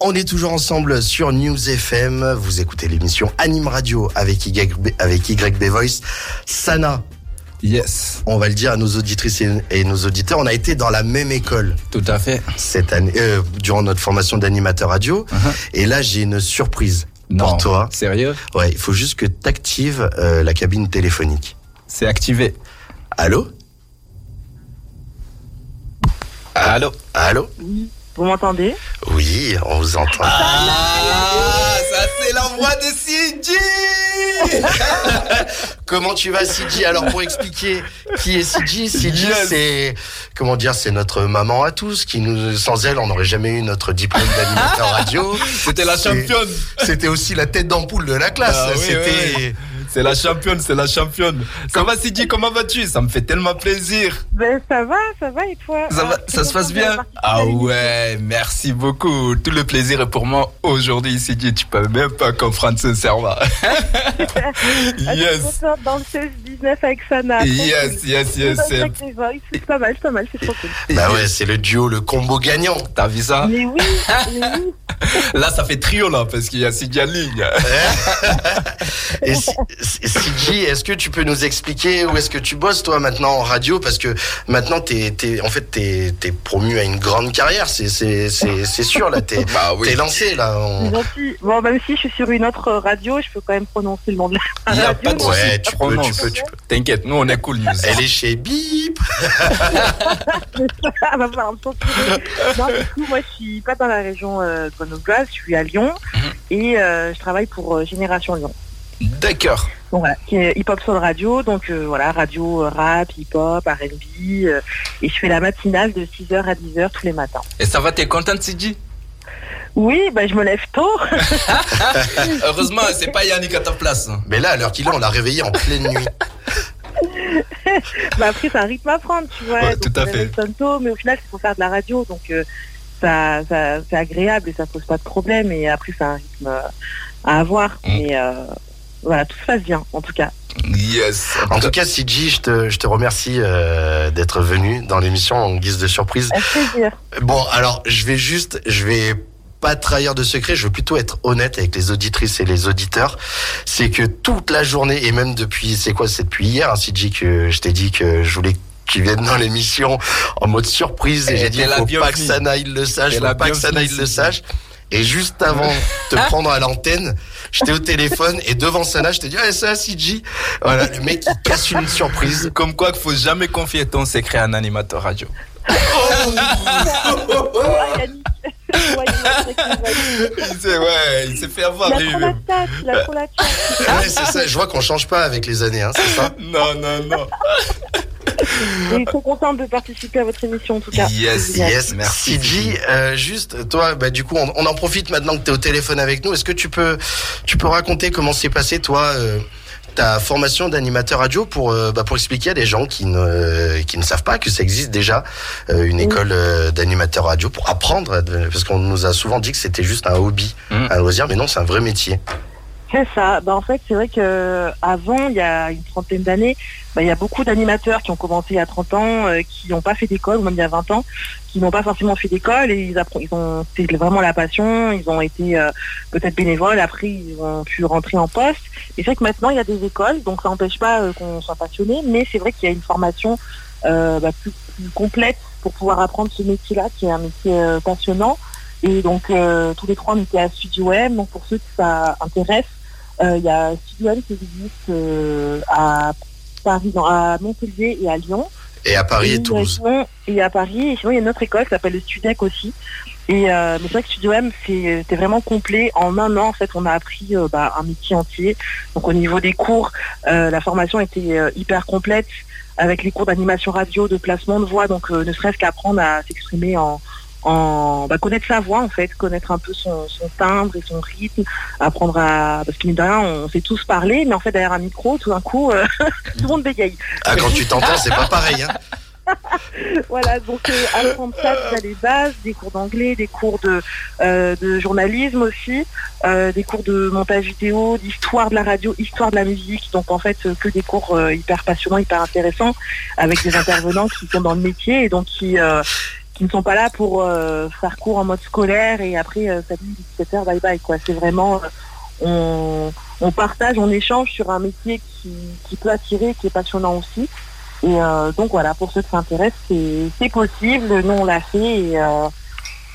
Speaker 4: On est toujours ensemble sur News FM. Vous écoutez l'émission Anime Radio avec YB, avec YB Voice. Sana.
Speaker 5: Yes.
Speaker 4: On va le dire à nos auditrices et, et nos auditeurs. On a été dans la même école.
Speaker 5: Tout à fait.
Speaker 4: Cette année, euh, durant notre formation d'animateur radio. Et là, j'ai une surprise
Speaker 5: Uh-huh. Non.
Speaker 4: pour toi.
Speaker 5: Sérieux?
Speaker 4: Ouais, il faut juste que tu actives la cabine téléphonique.
Speaker 5: C'est activé.
Speaker 4: Allô?
Speaker 5: Allô?
Speaker 4: Allô?
Speaker 13: Vous m'entendez?
Speaker 4: Oui, on vous entend.
Speaker 5: Ah, ça c'est la voix de Sidi
Speaker 4: Comment tu vas, Sidi? Alors pour expliquer qui est Sidi
Speaker 5: Yes.
Speaker 4: c'est comment dire, c'est notre maman à tous. Qui nous, sans elle, on n'aurait jamais eu notre diplôme d'animateur radio.
Speaker 5: C'était la
Speaker 4: C'est-
Speaker 5: championne.
Speaker 4: C'était aussi la tête d'ampoule de la classe.
Speaker 5: Ah oui,
Speaker 4: C'était.
Speaker 5: oui. C'est la championne, c'est la championne. Ça va Sidi, comment vas-tu? Ça me fait tellement plaisir.
Speaker 13: Ben ça va, ça va et toi?
Speaker 5: Ça, va, ça se passe bien? Ah ouais, merci beaucoup. Tout le plaisir est pour moi aujourd'hui, Sidi. Tu peux même pas comprendre
Speaker 13: Je suis
Speaker 5: yes.
Speaker 13: dans le 16-19 avec Sana.
Speaker 5: Yes, yes, yes,
Speaker 13: C'est pas mal, c'est pas mal, c'est trop cool.
Speaker 4: Bah ouais, c'est le duo, le combo gagnant.
Speaker 5: T'as vu ça?
Speaker 13: Mais oui, mais oui.
Speaker 5: Là, ça fait trio là, parce qu'il y a Sidi en ligne.
Speaker 4: Et Si- Si- Sidi, est-ce que tu peux nous expliquer où est-ce que tu bosses toi maintenant en radio? Parce que maintenant, t'es, t'es, en fait, t'es, t'es promu à une grande carrière. C'est, sûr là. T'es,
Speaker 5: Bah oui.
Speaker 4: lancé là. On-.
Speaker 13: Bon, même si je suis sur une autre radio, je peux quand même prononcer le nom de la
Speaker 5: Il y a
Speaker 13: radio.
Speaker 5: pas de
Speaker 13: donc-
Speaker 5: souci.
Speaker 4: Ouais, tu peux, tu peux, tu peux.
Speaker 5: T'inquiète, nous on est cool news.
Speaker 4: Elle est chez Bip.
Speaker 13: Ah, bah, me censurer. non, du coup, moi, je suis pas dans la région euh, grenobloise, je suis à Lyon
Speaker 5: Mhm.
Speaker 13: et euh, je travaille pour euh, Génération Lyon.
Speaker 5: D'accord.
Speaker 13: Donc voilà, qui est hip hop soul radio, donc euh, voilà, radio euh, rap, hip hop, R&B, euh, et je fais la matinale de 6h à 10h tous les matins.
Speaker 5: Et ça va, t'es contente, Sidi?
Speaker 13: Oui, bah je me lève tôt.
Speaker 5: Heureusement, c'est pas Yannick à ta place.
Speaker 4: Mais là, à l'heure qu'il est, on l'a réveillé en pleine nuit.
Speaker 13: bah après, c'est un rythme à prendre, tu vois.
Speaker 5: Ouais,
Speaker 13: donc,
Speaker 5: tout à fait.
Speaker 13: tôt, mais au final, c'est pour faire de la radio, donc euh, ça, ça c'est agréable et ça pose pas de problème. Et après, c'est un rythme à avoir.
Speaker 5: Mm.
Speaker 13: Mais euh, voilà, tout se passe bien, en tout cas.
Speaker 5: Yes.
Speaker 4: En tout cas, Sidi, je te, je te remercie euh, d'être venu dans l'émission en guise de surprise.
Speaker 13: Plaisir.
Speaker 4: Bon, alors, je vais juste, je vais pas trahir de secret, je veux plutôt être honnête avec les auditrices et les auditeurs. C'est que toute la journée, et même depuis, c'est quoi, c'est depuis hier, ainsi dit que je t'ai dit que je voulais qu'ils viennent dans l'émission en mode surprise et,
Speaker 5: Et
Speaker 4: j'ai dit faut pas que. Sana il le sache, faut
Speaker 5: la
Speaker 4: pas que Sana il le sache. Et juste avant de te prendre à l'antenne, j'étais au téléphone et devant Sana, je t'ai dit, ah, ça, CG. Voilà, le mec, il casse une surprise.
Speaker 5: Comme quoi qu'il faut jamais confier ton secret à un animateur radio. Il s'est, ouais, il fait avoir
Speaker 13: Il a
Speaker 5: lui
Speaker 13: trop la tête, il a trop la tête.
Speaker 4: Ouais, c'est ça. Je vois qu'on change pas avec les années, hein, c'est ça?
Speaker 5: Non, non, non.
Speaker 13: Et trop contente de participer à votre émission en tout cas.
Speaker 5: Yes.
Speaker 4: Yes,
Speaker 5: Merci,
Speaker 4: CG, euh, juste, toi, bah, du coup, on, on en profite maintenant que tu es au téléphone avec nous. Est-ce que tu peux, tu peux raconter comment s'est passé, toi, euh, ta formation d'animateur radio pour, euh, bah, pour expliquer à des gens qui ne, qui ne savent pas que ça existe déjà, euh, une école euh, d'animateur radio pour apprendre, parce qu'on nous a souvent dit que c'était juste un hobby,
Speaker 5: Mm.
Speaker 4: un loisir, mais non, c'est un vrai métier.
Speaker 13: C'est ça. Bah, en fait, c'est vrai que avant, il y a une trentaine d'années, bah, il y a beaucoup d'animateurs qui ont commencé il y a 30 ans, euh, qui n'ont pas fait d'école, ou même il y a 20 ans, qui n'ont pas forcément fait d'école et ils, ils ont c'était vraiment la passion. Ils ont été euh, peut-être bénévoles. Après, ils ont pu rentrer en poste. Et c'est vrai que maintenant, il y a des écoles, donc ça n'empêche pas euh, qu'on soit passionné, mais c'est vrai qu'il y a une formation bah, plus, complète pour pouvoir apprendre ce métier-là, qui est un métier passionnant. Et donc, tous les trois, on était à Studio M. Donc, pour ceux qui ça intéresse, il y a Studio M qui existe à Paris, non, à Montpellier et à Lyon.
Speaker 4: Et à Paris et
Speaker 13: euh,
Speaker 4: Toulouse.
Speaker 13: sinon- et à Paris. Et sinon, il y a une autre école qui s'appelle le Studec aussi. Et euh, mais c'est vrai que Studio M, c'était vraiment complet. En un an, en fait, on a appris euh, bah, un métier entier. Donc, au niveau des cours, euh, la formation était hyper complète avec les cours d'animation radio, de placement de voix. Donc, ne serait-ce qu'apprendre à s'exprimer en, en bah, connaître sa voix en fait, connaître un peu son, son timbre et son rythme, apprendre à parce de rien on sait tous parler, mais en fait derrière un micro tout d'un coup euh, tout le monde bégaye.
Speaker 4: Ah, quand tu t'entends, c'est pas pareil, hein.
Speaker 13: voilà, donc euh, apprendre ça, déjà les bases, des cours d'anglais, des cours de, euh, de journalisme aussi, euh, des cours de montage vidéo, d'histoire de la radio, histoire de la musique. Donc en fait, que des cours hyper passionnants, hyper intéressants, avec des intervenants qui sont dans le métier et donc qui, qui ne sont pas là pour euh, faire cours en mode scolaire et après, euh, salut, 17h, bye bye. quoi. C'est vraiment... euh, on, on partage, on échange sur un métier qui, qui peut attirer, qui est passionnant aussi. Et euh, donc voilà, pour ceux qui s'intéressent, c'est c'est possible. Nous, on l'a fait et,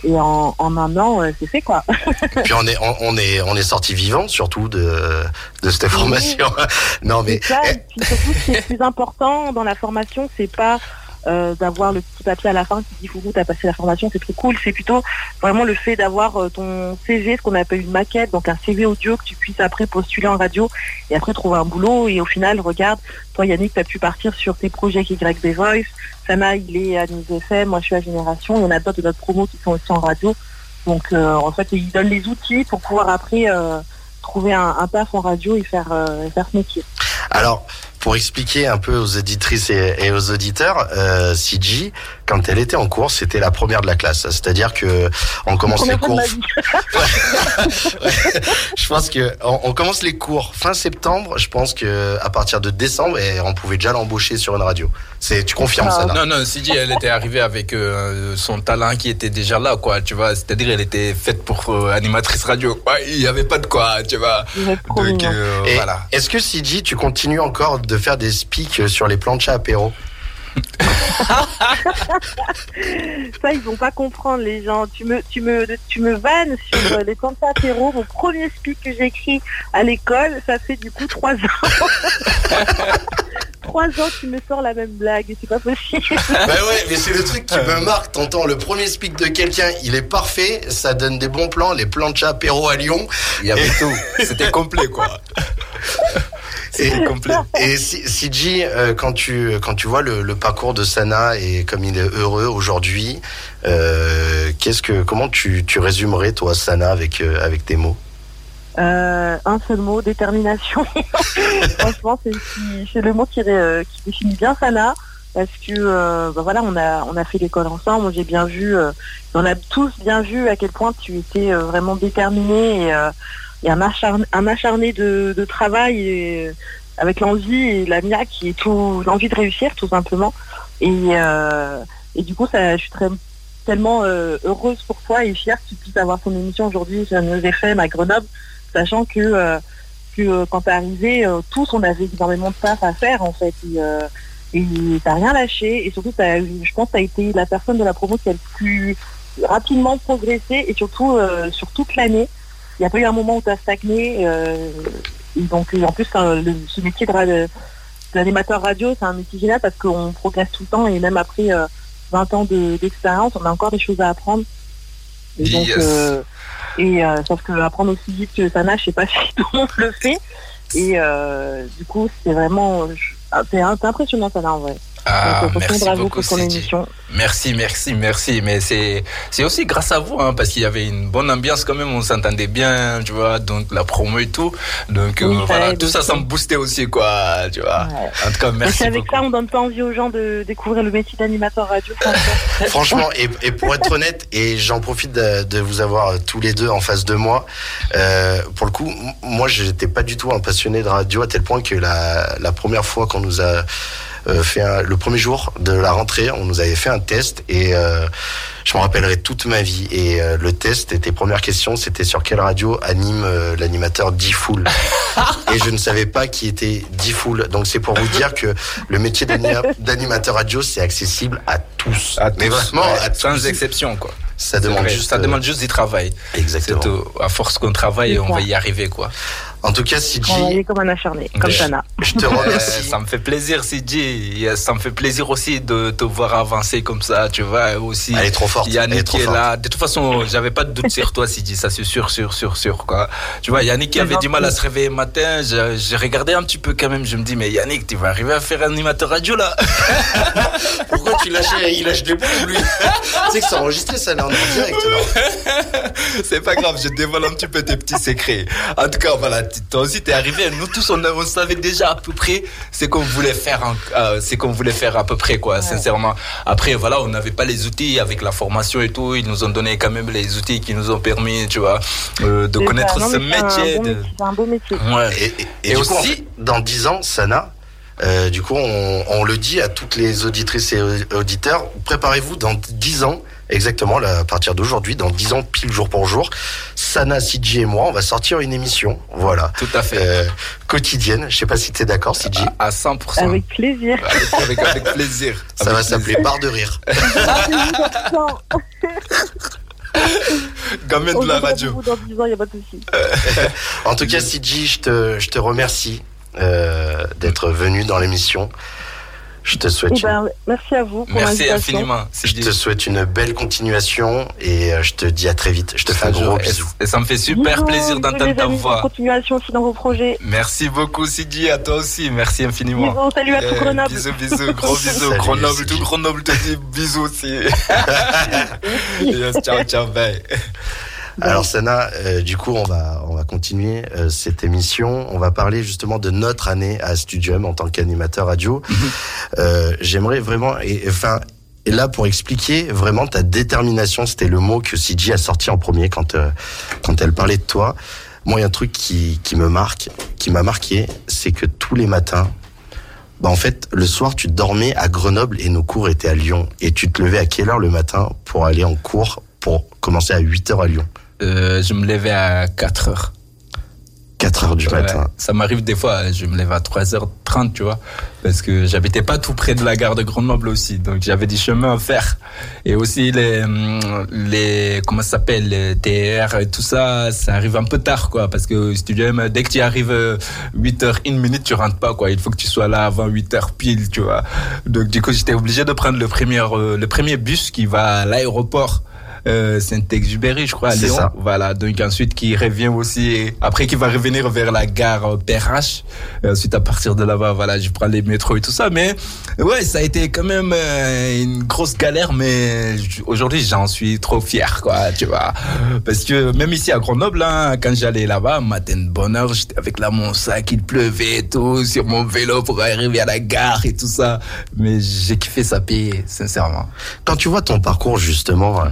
Speaker 13: et en, en un an, c'est fait quoi.
Speaker 4: Puis on est, on, on est, on est sorti vivant, surtout de, de cette formation. non, mais,
Speaker 13: Ça, et puis surtout, ce qui est le plus important dans la formation, c'est pas euh, d'avoir le petit papier à la fin qui dit Fougou, t'as passé la formation, c'est trop cool. C'est plutôt vraiment le fait d'avoir euh, ton CV, ce qu'on appelle une maquette, donc un CV audio que tu puisses après postuler en radio et après trouver un boulot. Et au final, regarde, toi Yannick, t'as pu partir sur tes projets YB Voice. Sana, il est à News FM, moi je suis à Génération. Il y en a d'autres de notre promo qui sont aussi en radio. Donc euh, en fait, il donne les outils pour pouvoir après euh, trouver un, un taf en radio et faire, euh, faire ce métier.
Speaker 4: Alors, pour expliquer un peu aux éditrices et, aux auditeurs, euh, CG, quand elle était en cours, c'était la première de la classe. C'est-à-dire que on commence les
Speaker 13: Première fois de
Speaker 4: cours.
Speaker 13: vie.
Speaker 4: Je pense que on, on commence les cours fin septembre. Je pense que à partir de décembre, et on pouvait déjà l'embaucher sur une radio. C'est, tu confirmes ça
Speaker 5: Non, non, Sidi, elle était arrivée avec euh, son talent qui était déjà là, quoi, tu vois. C'est-à-dire, elle était faite pour euh, animatrice radio. Ouais, il n'y avait pas de quoi, tu vois. Donc, euh,
Speaker 4: Et
Speaker 5: voilà.
Speaker 4: Est-ce que CG, tu continues encore de faire des speaks sur les planchas apéro?
Speaker 13: Ça, ils vont pas comprendre, les gens. Tu me, tu me, tu me vannes sur euh, les cantats apéro. Mon premier speak que j'ai écrit à l'école, ça fait du coup trois ans. trois ans, tu me sors la même blague. C'est pas possible.
Speaker 4: Bah ouais, mais c'est le truc qui me marque. T'entends le premier speak de quelqu'un, il est parfait, ça donne des bons plans, les planchas apéro à Lyon.
Speaker 5: Il y avait tout. C'était complet, quoi.
Speaker 4: C'était complet. Et si- CG, euh, quand tu quand tu vois le, le parcours de Sana et comme il est heureux aujourd'hui, euh, qu'est-ce que comment tu, tu résumerais toi Sana avec euh, avec tes mots?
Speaker 13: Euh, un seul mot, détermination. Franchement, c'est le mot qui, qui définit bien Sana. Parce que bah voilà, on a on a fait l'école ensemble. J'ai bien vu, on a tous bien vu à quel point tu étais vraiment déterminé et, et un acharné, un acharné de, travail et, avec l'envie et la mia qui est tout l'envie de réussir tout simplement. Et, euh, et du coup, ça, je suis très tellement euh, heureuse pour toi et fière que tu puisses avoir ton émission aujourd'hui sur nos FM à Grenoble, sachant que, euh, que euh, quand t'es arrivé, tous on avait énormément de taf à faire en fait. Et, t'as rien lâché et surtout je pense que t'as été la personne de la promo qui a le plus rapidement progressé et surtout sur toute l'année. Il n'y a pas eu un moment où tu as stagné. euh, et donc en plus le- ce métier de d'animateur radio, c'est un métier génial parce qu'on progresse tout le temps et même après euh, 20 ans de- d'expérience, on a encore des choses à apprendre. Et donc, euh, et euh, sauf que apprendre aussi vite que ça nage, je sais pas si tout le monde le fait. Et euh, du coup, c'est vraiment, ah, c'est impressionnant ça là en vrai.
Speaker 5: Ah,
Speaker 13: Donc,
Speaker 5: merci
Speaker 13: bravo
Speaker 5: beaucoup,
Speaker 13: pour ton
Speaker 5: Sidi.
Speaker 13: émission.
Speaker 5: Merci, merci, merci. Mais c'est, c'est aussi grâce à vous, hein, parce qu'il y avait une bonne ambiance quand même. On s'entendait bien, tu vois. Donc la promo et tout. Donc euh,
Speaker 13: Oui,
Speaker 5: voilà, tout ça, ça me boostait aussi, quoi. Tu vois. En tout cas,
Speaker 13: Mais
Speaker 5: merci
Speaker 13: c'est avec
Speaker 5: beaucoup.
Speaker 13: ça, on donne pas envie aux gens de découvrir le métier d'animateur radio. franchement.
Speaker 4: Franchement, et, et pour être honnête, et j'en profite de, de vous avoir tous les deux en face de moi, euh, pour le coup, moi, j'étais pas du tout un passionné de radio à tel point que la, la première fois qu'on nous a fait un- le premier jour de la rentrée, on nous avait fait un test et euh, je me rappellerai toute ma vie. Et euh, le test, était première question, c'était sur quelle radio anime euh, l'animateur D-Fool. et je ne savais pas qui était D-Fool. Donc c'est pour vous dire que le métier d'anima- d'animateur radio, c'est accessible à tous. Mais
Speaker 5: tous,
Speaker 4: vraiment,
Speaker 5: ouais,
Speaker 4: à
Speaker 5: sans
Speaker 4: tous.
Speaker 5: exception, quoi.
Speaker 4: Ça demande
Speaker 5: vrai,
Speaker 4: juste,
Speaker 5: ça
Speaker 4: euh,
Speaker 5: demande juste du travail.
Speaker 4: Exactement.
Speaker 5: C'est tout. À force qu'on travaille, on va y arriver, quoi.
Speaker 4: En tout cas, CG,
Speaker 13: Travailler comme un acharné, comme. Tana.
Speaker 4: je te remercie.
Speaker 5: ça me fait plaisir. Et Ça me fait plaisir aussi de te voir avancer comme ça, tu vois. Aussi,
Speaker 4: Elle est trop forte. Elle est
Speaker 5: Yannick
Speaker 4: trop
Speaker 5: est
Speaker 4: forte.
Speaker 5: là. De toute façon, j'avais pas de doute sur toi, CJ. Ça, c'est sûr, sûr, sûr, sûr, quoi. Tu vois, Yannick qui
Speaker 13: C'est
Speaker 5: avait du mal à se réveiller le matin. J'ai regardé un petit peu quand même. Je me dis, mais Yannick, tu vas arriver à faire animateur radio, là.
Speaker 4: Pourquoi tu lâches, il lâche des plombs, lui? Tu sais que c'est enregistré, ça, là, en direct.
Speaker 5: C'est pas grave, je dévoile un petit peu tes petits secrets. En tout cas, voilà, toi aussi t'es arrivé. Nous tous, on, on savait déjà à peu près ce qu'on voulait faire, euh, ce qu'on voulait faire à peu près, quoi, sincèrement. Après, voilà, on n'avait pas les outils avec la formation et tout. Ils nous ont donné quand même les outils qui nous ont permis, tu vois, euh, de connaître
Speaker 13: ça. Non,
Speaker 5: ce
Speaker 13: mais c'est un
Speaker 5: métier.
Speaker 13: bon
Speaker 5: de-
Speaker 13: métier, C'est un beau métier.
Speaker 5: Ouais.
Speaker 4: Et, et- et
Speaker 5: Et
Speaker 4: du coup, en
Speaker 5: aussi-
Speaker 4: fait, dans 10 ans, Sana, euh, du coup, on, on le dit à toutes les auditrices et auditeurs, préparez-vous dans 10 ans, exactement, là, à partir d'aujourd'hui, dans 10 ans, pile jour pour jour, Sana, CJ et moi, on va sortir une émission, voilà,
Speaker 5: Tout à fait.
Speaker 4: euh, quotidienne. Je sais pas si tu es d'accord, CJ.
Speaker 5: À 100%.
Speaker 13: Avec plaisir.
Speaker 5: Avec, avec, avec plaisir.
Speaker 4: Ça
Speaker 5: Avec
Speaker 4: va s'appeler. Barre de rire.
Speaker 5: Gamin de la radio.
Speaker 13: Dans 10 ans, il n'y a pas de souci.
Speaker 4: En tout cas, CJ, je te, je te remercie euh, d'être venu dans l'émission. Je te souhaite
Speaker 13: Eh ben, merci à vous pour
Speaker 5: Merci infiniment.
Speaker 4: Je te souhaite une belle continuation et euh, je te dis à très vite. Je te fais un gros bisou.
Speaker 5: Et ça me fait super
Speaker 13: Bisous,
Speaker 5: plaisir d'entendre ta voix.
Speaker 13: continuation aussi dans vos projets.
Speaker 5: Merci beaucoup, Sidi, à toi aussi. Merci infiniment.
Speaker 13: Bisous, salut à tout
Speaker 5: Eh,
Speaker 13: Grenoble.
Speaker 5: Bisous, bisous, gros bisous.
Speaker 4: Salut,
Speaker 5: Grenoble,
Speaker 4: Sidi.
Speaker 5: tout Grenoble te dit bisous aussi. yes, ciao, ciao, bye.
Speaker 4: Alors Sana, euh, du coup, on va on va continuer euh, cette émission. On va parler justement de notre année à Studium en tant qu'animateur radio. Euh, J'aimerais vraiment, et enfin. Et là, pour expliquer vraiment ta détermination, c'était le mot que CJ a sorti en premier quand quand elle parlait de toi. Moi, il y a un truc qui qui me marque, qui m'a marqué, c'est que tous les matins, bah en fait, le soir, tu dormais à Grenoble et nos cours étaient à Lyon. Et tu te levais à quelle heure le matin pour aller en cours pour commencer à 8 heures à Lyon?
Speaker 5: Euh, je me levais à 4 heures.
Speaker 4: 4 heures du
Speaker 5: Ouais,
Speaker 4: matin.
Speaker 5: ça m'arrive des fois, je me lève à 3h30, tu vois, parce que j'habitais pas tout près de la gare de Grenoble aussi, donc j'avais du chemin à faire. Et aussi les, hum, les comment ça s'appelle, les TR et tout ça, ça arrive un peu tard, quoi, parce que au studio, M, dès que tu arrives euh, 8h, une minute, tu rentres pas, quoi. Il faut que tu sois là avant 8h pile, tu vois. Donc du coup, j'étais obligé de prendre le premier, euh, le premier bus qui va à l'aéroport. Euh, Saint-Exupéry, je crois, à Lyon.
Speaker 4: ça.
Speaker 5: Voilà, donc ensuite qui revient aussi, après qui va revenir vers la gare Perrache. Ensuite à partir de là-bas, voilà, je prends les métros et tout ça. Mais ouais, ça a été quand même euh, une grosse galère, mais aujourd'hui j'en suis trop fier, quoi, tu vois. Parce que même ici à Grenoble, hein, quand j'allais là-bas, matin de bonne heure, j'étais avec là mon sac, il pleuvait et tout, sur mon vélo pour arriver à la gare et tout ça. Mais j'ai kiffé ça payer, sincèrement.
Speaker 4: Quand tu vois ton parcours justement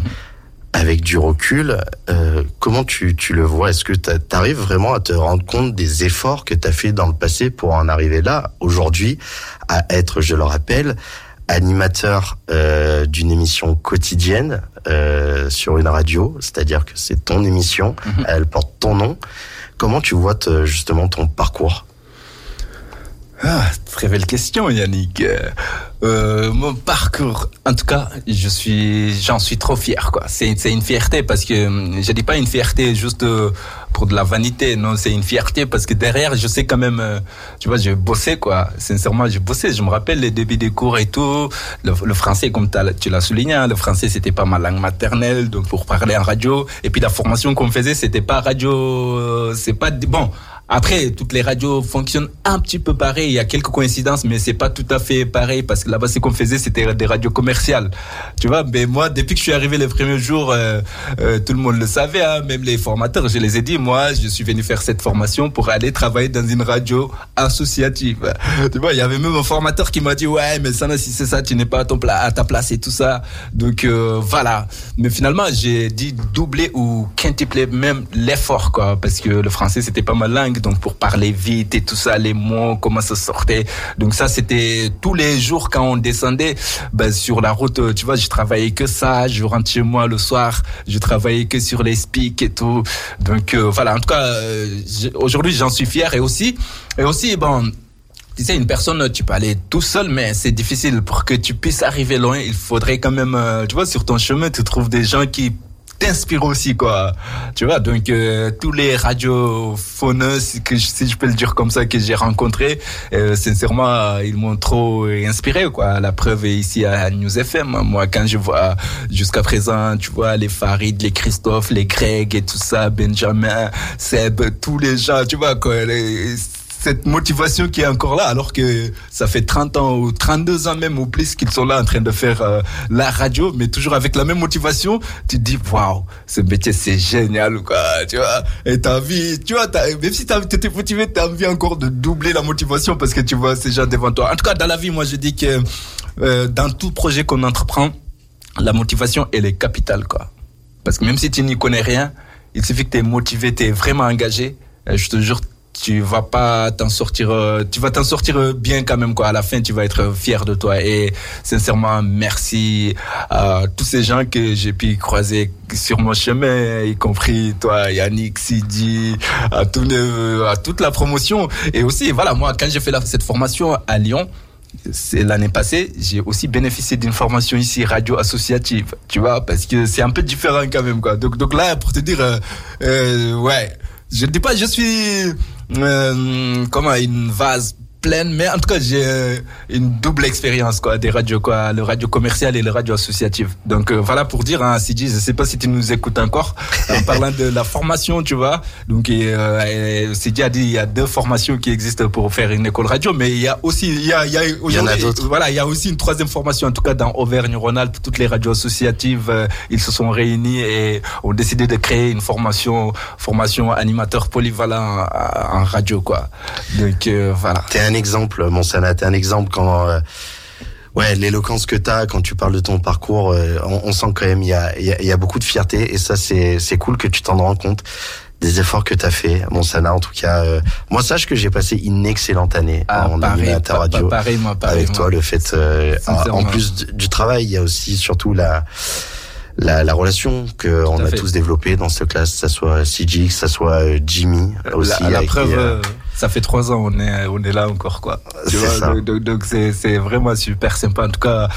Speaker 4: avec du recul, euh, comment tu, tu le vois? Est-ce que tu arrives vraiment à te rendre compte des efforts que tu as fait dans le passé pour en arriver là, aujourd'hui, à être, je le rappelle, animateur euh, d'une émission quotidienne euh, sur une radio, c'est-à-dire que c'est ton émission,
Speaker 5: Mhm.
Speaker 4: elle porte ton nom. Comment tu vois te- justement ton parcours?
Speaker 5: Ah, très belle question, Yannick. Euh, euh, mon parcours, en tout cas, je suis, j'en suis trop fier, quoi. C'est, c'est une fierté parce que hum, je dis pas une fierté juste euh, pour de la vanité, non, c'est une fierté parce que derrière, je sais quand même, euh, tu vois, j'ai bossé, quoi. Sincèrement, j'ai bossé. Je me rappelle les débuts des cours et tout. Le, le français, comme tu l'as souligné, hein, le français, c'était pas ma langue maternelle, donc pour parler en radio. Et puis la formation qu'on faisait, c'était pas radio, c'est pas bon. Après, toutes les radios fonctionnent un petit peu pareil. Il y a quelques coïncidences, mais c'est pas tout à fait pareil parce que là-bas, ce qu'on faisait, c'était des radios commerciales. Tu vois, mais moi, depuis que je suis arrivé les premiers jours, euh, euh, tout le monde le savait, hein, même les formateurs, je les ai dit, moi, je suis venu faire cette formation pour aller travailler dans une radio associative. Tu vois, il y avait même un formateur qui m'a dit, ouais, mais ça, si c'est ça, tu n'es pas à, ton à ta place et tout ça. Donc, euh, voilà. Mais finalement, j'ai dit doubler ou quintupler même l'effort, quoi, parce que le français, c'était pas ma langue, donc pour parler vite et tout ça, les mots, comment ça sortait. Donc ça, c'était tous les jours quand on descendait, ben, sur la route, tu vois, je travaillais que ça, je rentre chez moi le soir, je travaillais que sur les speaks et tout. Donc euh, voilà, en tout cas, euh, aujourd'hui, j'en suis fier et aussi, et aussi, bon, tu sais, une personne, tu peux aller tout seul, mais c'est difficile. Pour que tu puisses arriver loin, il faudrait quand même, euh, tu vois, sur ton chemin, tu trouves des gens qui t'inspirent aussi, quoi. Tu vois, donc euh, tous les je- si je peux le dire comme ça, que j'ai rencontrés, euh, sincèrement, ils m'ont trop inspiré, quoi. La preuve est ici à News FM. Moi, quand je vois jusqu'à présent, tu vois, les Farid, les Christophe, les Greg et tout ça, Benjamin, Seb, tous les gens, tu vois, quoi. les- cette motivation qui est encore là, alors que ça fait 30 ans ou 32 ans même ou plus qu'ils sont là en train de faire euh, la radio, mais toujours avec la même motivation, tu te dis, waouh, ce métier c'est génial, quoi, tu vois, et t'as envie, tu vois, même si t'étais motivé, t'as envie encore de doubler la motivation parce que tu vois ces gens devant toi. En tout cas, dans la vie, moi je dis que euh, dans tout projet qu'on entreprend, la motivation, elle est capitale, quoi. Parce que même si tu n'y connais rien, il suffit que tu es motivé, tu es vraiment engagé. euh, Je te jure, tu vas pas t'en sortir, euh, tu vas t'en sortir bien quand même, quoi. À la fin, tu vas être fier de toi. Et sincèrement, merci à tous ces gens que j'ai pu croiser sur mon chemin, y compris toi, Yannick, Sidi, à, les- à toute la promotion. Et aussi, voilà, moi, quand j'ai fait la- cette formation à Lyon, c'est l'année passée, j'ai aussi bénéficié d'une formation ici radio associative, tu vois, parce que c'est un peu différent quand même quoi. Donc donc là pour te dire euh, euh, ouais, je dis pas je suis euh, comment une vase pleine, mais en tout cas j'ai euh, une double expérience quoi, des radios quoi, le radio commercial et le radio associatif. Donc euh, voilà pour dire hein, Sidi, je sais pas si tu nous écoutes encore en parlant de la formation, tu vois. Donc euh, Sidi a dit il y a deux formations qui existent pour faire une école radio, mais il y a aussi il y a il y a
Speaker 4: Il y en a
Speaker 5: voilà, il y a aussi une troisième formation, en tout cas dans Auvergne-Rhône-Alpes, toutes les radios associatives, euh, ils se sont réunis et ont décidé de créer une formation, formation animateur polyvalent en, en radio, quoi. Donc euh, voilà.
Speaker 4: Un exemple, Monsana, t'es un exemple quand... euh, Ouais, l'éloquence que t'as quand tu parles de ton parcours, euh, on, on sent quand même il y a, y, a, y a beaucoup de fierté et ça c'est c'est cool que tu t'en rends compte des efforts que t'as fait, Monsana. En tout cas, euh, moi sache que j'ai passé une excellente année
Speaker 5: Ah,
Speaker 4: en
Speaker 5: pareil,
Speaker 4: animateur
Speaker 5: pa-
Speaker 4: radio
Speaker 5: pa- pareil, moi, pareil,
Speaker 4: avec
Speaker 5: moi.
Speaker 4: toi. Le fait, euh, en, plus du, du travail, il y a aussi surtout la la, la relation que on
Speaker 5: à
Speaker 4: a
Speaker 5: fait.
Speaker 4: tous développée dans cette classe, que ça soit CG, que ça soit euh, Jimmy aussi.
Speaker 5: la, la preuve,
Speaker 4: euh,
Speaker 5: ça fait trois ans, on est, on est là encore, quoi. Tu
Speaker 4: C'est
Speaker 5: vois,
Speaker 4: ça.
Speaker 5: donc- c'est, c'est vraiment super sympa. En tout cas,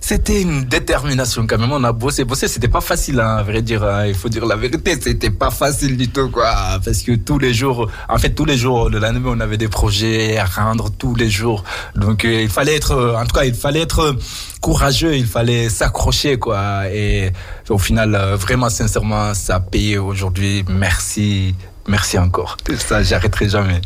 Speaker 5: c'était une détermination quand même. On a bossé, bossé. C'était pas facile, hein, à vrai dire. hein. Il faut dire la vérité, c'était pas facile du tout, quoi. Parce que tous les jours, en fait, tous les jours, le lendemain, on avait des projets à rendre tous les jours. Donc, euh, il fallait être, euh, en tout cas, il fallait être euh, courageux. Il fallait s'accrocher, quoi. Et au final, vraiment, sincèrement, ça a payé aujourd'hui. Merci. Merci encore. Ça, j'arrêterai jamais.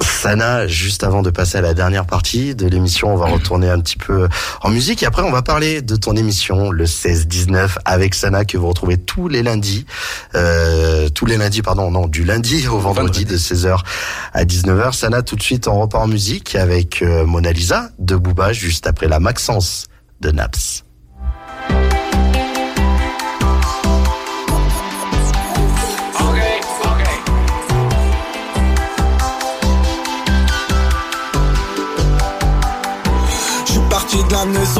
Speaker 4: Sana, juste avant de passer à la dernière partie de l'émission, on va retourner un petit peu en musique et après on va parler de ton émission le 16-19 avec Sana que vous retrouvez tous les lundis, euh, tous les lundis pardon, non du lundi au vendredi, de 16h à 19h. Sana, tout de suite on repart en musique avec euh, Mona Lisa de Booba juste après la Maxence de Naps.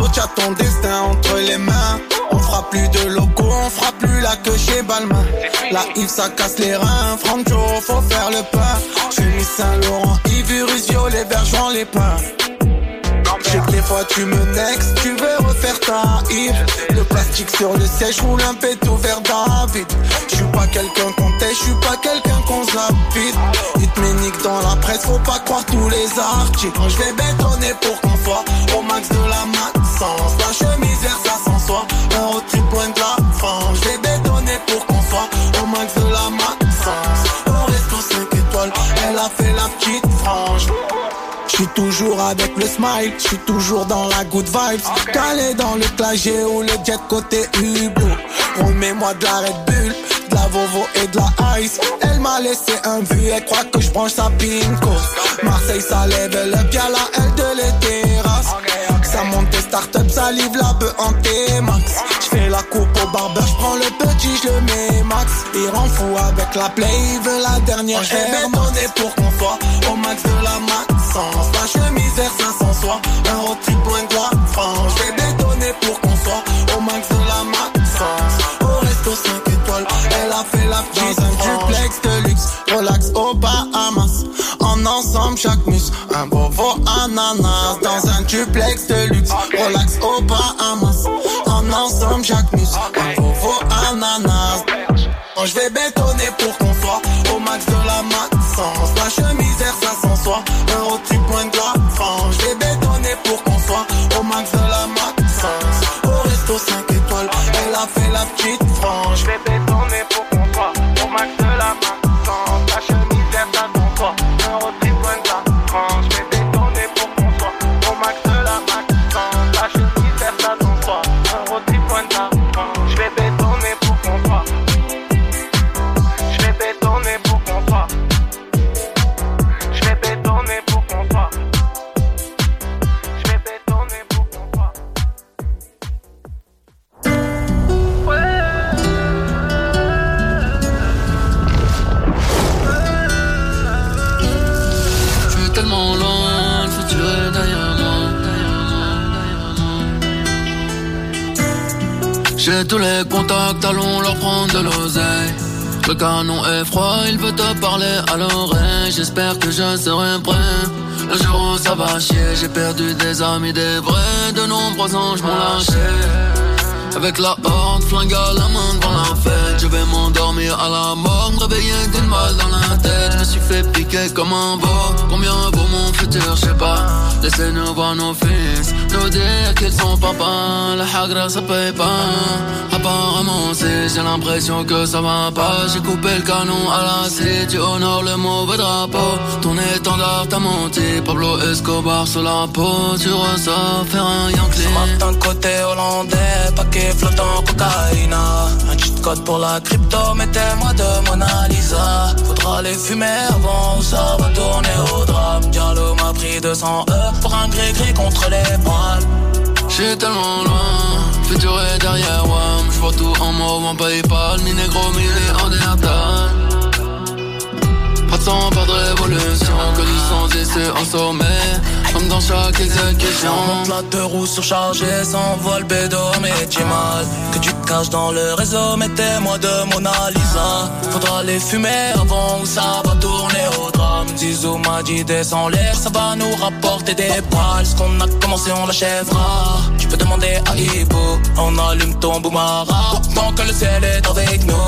Speaker 9: Neso,
Speaker 14: ton destin entre les mains. On fera plus de locaux, on fera plus la queue chez Balmain. La Yves ça casse les reins, Franjo, faut faire le pain. Chemise Saint-Laurent, Yves violet, vergeant les pains. Je sais que des fois tu me next, tu veux refaire ta hip Le plastique sur le siège roule un péto vers David Je suis pas quelqu'un qu'on tait, je suis pas quelqu'un qu'on vite Il te dans la presse, faut pas croire tous les articles Je vais bétonner pour qu'on soit au max de la sens La chemise vers ça sans soi, un road trip loin de la France Je vais bétonner pour qu'on soit au max de la sens On reste aux 5 étoiles, elle a fait la petite frange je suis toujours avec le smile, je suis toujours dans la good vibes. Calé dans le clagé ou le jet côté Hublot. Remets-moi de la Red Bull, de la Vovo et de la Ice. Elle m'a laissé un vu, elle croit que je branche sa pinko. Marseille, ça lève le bien la L de terrasses. Ça monte tes start-up, ça livre la bœuf en T-Max. J'fais la coupe au barbeur, j'prends le petit, je le mets max. Il rend fou avec la play, il veut la dernière. J'ai bétonné pour qu'on soit au max de la maxence. La chemise vers 500 soir, un road trip loin de la France. J'ai bétonné pour qu'on soit au max de la maxence. Au resto 5 étoiles, elle a fait la. Dans un duplex de luxe, relax au Bahamas. En ensemble, chaque mus, un bovo ananas. Duplex de luxe, relax au Bahamas. En ensemble, chaque mus, un bovo ananas. Oh, je vais bétonner pour qu'on soit au max de la maxence.
Speaker 15: Tous les contacts, allons leur prendre de l'oseille. Le canon est froid, il veut te parler à l'oreille. J'espère que je serai prêt. Le jour où ça va chier, j'ai perdu des amis, des vrais. De nombreux anges m'ont lâché. Avec la horde, flingue à la main devant la fête Je vais m'endormir à la mort, me réveiller d'une balle dans la tête Je me suis fait piquer comme un veau Combien vaut mon futur, je sais pas Laissez-nous voir nos fils dire sont papa La hagra ça paye pas Apparemment si j'ai l'impression que ça va pas. J'ai coupé le canon à la scie Tu honores le mauvais drapeau. Ton étendard t'a menti Pablo Escobar sur la peau. Tu ressors faire un Yankee.
Speaker 14: D'un côté hollandais, paquet flottant cocaïne Un cheat code pour la crypto, mettez-moi de Mona Lisa. Faudra les fumer avant ça va tourner au drame. Diallo m'a pris 200 E pour un gris-gris contre les poils
Speaker 15: J'suis tellement loin, futur est derrière moi J'vois tout en mauve, en Paypal, mi négro, mi néandertal. Pas de sang, pas de révolution, que du sang ici en sommet. Comme dans chaque exécution.
Speaker 14: Monte la deux roues surchargée, s'envole bédo, mais j'ai mal Que tu te caches dans le réseau, mettez-moi de Mona Lisa. Faudra les fumer avant ou ça va tourner Zizou m'a dit descends l'air, ça va nous rapporter des balles. Ce qu'on a commencé on l'achèvera. Tu peux demander à Ivo, on allume ton boumara. Tant que le ciel est avec nous.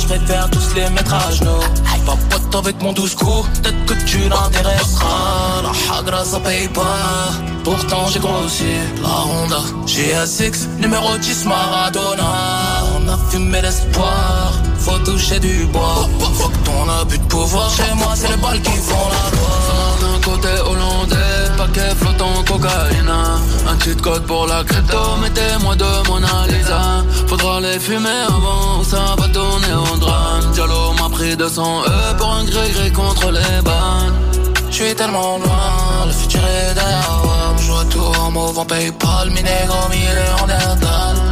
Speaker 14: Je préfère tous les mettre à genoux. Pas pote avec mon douce coup, peut-être que tu l'intéresseras. La hagra ça paye pas. Pourtant j'ai grossi la Honda GS6 numéro 10 Maradona. On a fumé l'espoir. Faut toucher du bois. Faut que ton abus de pouvoir Chez moi c'est les balles qui font la loi
Speaker 15: D'un côté hollandais, paquet flottant cocaïne Un cheat code pour la crypto, mettez-moi de Mona Lisa. Faudra les fumer avant, ça va tourner au drame. Diallo m'a pris 200 E pour un gré-gré contre les bannes.
Speaker 14: Je suis tellement loin, le futur est derrière moi. Je tout en mauve en Paypal, mi négro, mi néandertal Pas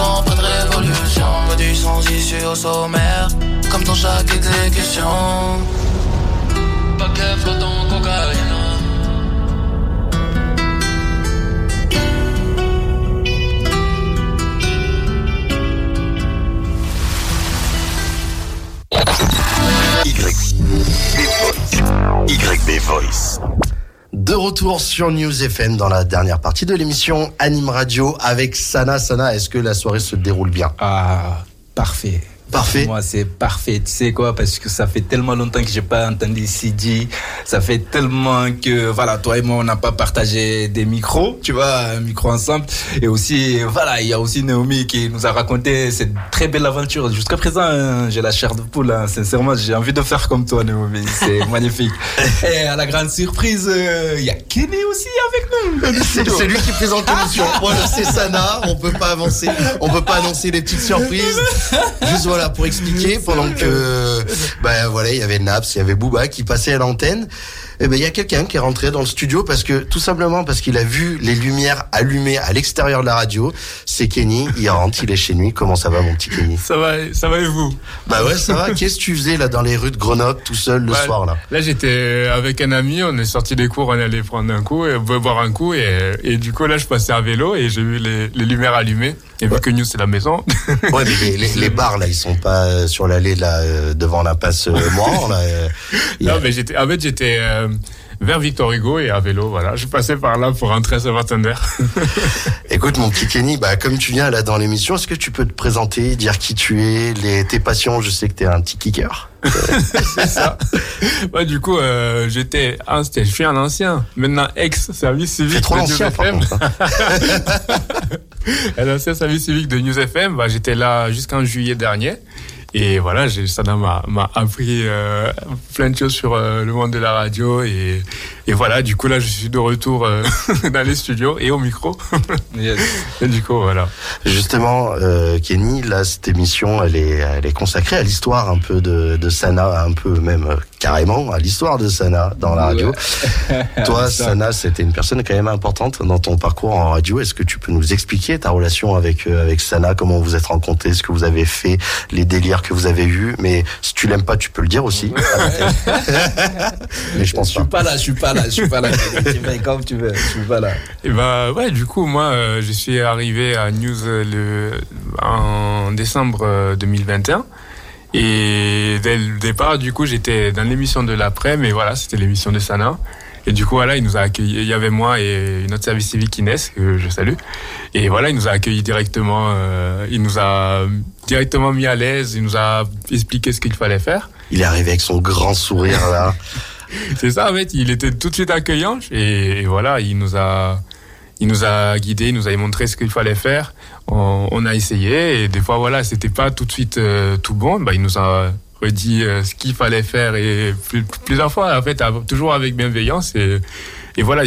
Speaker 14: ans, pas de révolution. du sans issue au sommaire, comme dans chaque exécution.
Speaker 15: Paquet flottant, cocaïne.
Speaker 4: YB Voice retour sur News FM dans la dernière partie de l'émission Anime Radio avec Sana. Sana, est-ce que la soirée se déroule bien?
Speaker 5: Ah, parfait.
Speaker 4: Parfait.
Speaker 5: Moi, c'est parfait. Tu sais quoi? Parce que ça fait tellement longtemps que j'ai pas entendu CD. Ça fait tellement que, voilà, toi et moi, on n'a pas partagé des micros, tu vois, un micro ensemble. Et aussi, voilà, il y a aussi Naomi qui nous a raconté cette très belle aventure. Jusqu'à présent, hein, j'ai la chair de poule. hein. Sincèrement, j'ai envie de faire comme toi, Naomi. C'est magnifique. Et à la grande surprise, euh, il y a Kenny aussi avec nous.
Speaker 4: C'est lui qui présente l'émission. Voilà, c'est Sana. On peut pas avancer. On peut pas annoncer les petites surprises. Juste voilà pour expliquer pendant que ben voilà il y avait Naps, il y avait Booba qui passait à l'antenne. Et ben il y a quelqu'un qui est rentré dans le studio parce que tout simplement parce qu'il a vu les lumières allumées à l'extérieur de la radio. C'est Kenny. Il rentre, il est chez lui. Comment ça va mon petit Kenny?
Speaker 16: Ça va, ça va et vous?
Speaker 4: Bah ouais ça va. Qu'est-ce que tu faisais là dans les rues de Grenoble tout seul le
Speaker 16: Ouais,
Speaker 4: soir là?
Speaker 16: Là, j'étais avec un ami, on est sorti des cours, on est allé prendre un coup, et boire un coup, et, et du coup, là, je passais à vélo et j'ai vu les, les lumières allumées. Et vu que nous, c'est la maison.
Speaker 4: Ouais, mais les, les, les bars là, ils sont pas euh, sur l'allée là euh, devant l'impasse euh, Moran là.
Speaker 16: non, mais j'étais, en fait, j'étais vers Victor Hugo et à vélo, voilà. Je passais par là pour rentrer à Saint-Martin-d'Air.
Speaker 4: Écoute mon petit Kenny, bah comme tu viens là dans l'émission, est-ce que tu peux te présenter, dire qui tu es, les tes passions? Je sais que t'es un petit kicker.
Speaker 16: c'est ça. Ouais, du coup, euh, j'étais, ah, je suis un ancien, maintenant ex-service civique
Speaker 4: trop
Speaker 16: de News FM.
Speaker 4: contre,
Speaker 16: un ancien service civique de News FM, bah, j'étais là jusqu'en juillet dernier. Et voilà, ça m'a appris euh, plein de choses sur euh, le monde de la radio. Et, et voilà, du coup, là, je suis de retour euh, dans les studios et au micro. Et du coup, voilà.
Speaker 4: Justement, euh, Kenny, là cette émission, elle est elle est consacrée à l'histoire un peu de, de Sana, un peu même euh, carrément à l'histoire de Sana dans la radio. Toi. Sana, c'était une personne quand même importante dans ton parcours en radio. Est-ce que tu peux nous expliquer ta relation avec euh, avec Sana, comment vous êtes rencontrés, ce que vous avez fait, les délires que vous avez eus? Mais si tu l'aimes pas, tu peux le dire aussi. Mais je pense
Speaker 5: Je suis pas là, je suis pas là, je suis pas là. tu fais comme tu veux, je suis pas là.
Speaker 16: Et bah ouais, du coup, moi, euh, je suis arrivé à News euh, le, en décembre euh, 2021. Et dès le départ, du coup, j'étais dans l'émission de l'après, mais voilà, c'était l'émission de Sana. Et du coup, voilà, il nous a accueillis. Il y avait moi et une autre service civique Inès, que je salue. Et voilà, il nous a accueillis directement. euh, il nous a directement mis à l'aise. Il nous a expliqué ce qu'il fallait faire.
Speaker 4: Il est arrivé avec son grand sourire là.
Speaker 16: C'est ça, en fait, il était tout de suite accueillant et, et voilà, il nous a, il nous a guidés, il nous a montré ce qu'il fallait faire. On, on a essayé et des fois, voilà, c'était pas tout de suite euh, tout bon. Bah, il nous a redit euh, ce qu'il fallait faire et plus- plusieurs fois, en fait, toujours avec bienveillance et, et voilà,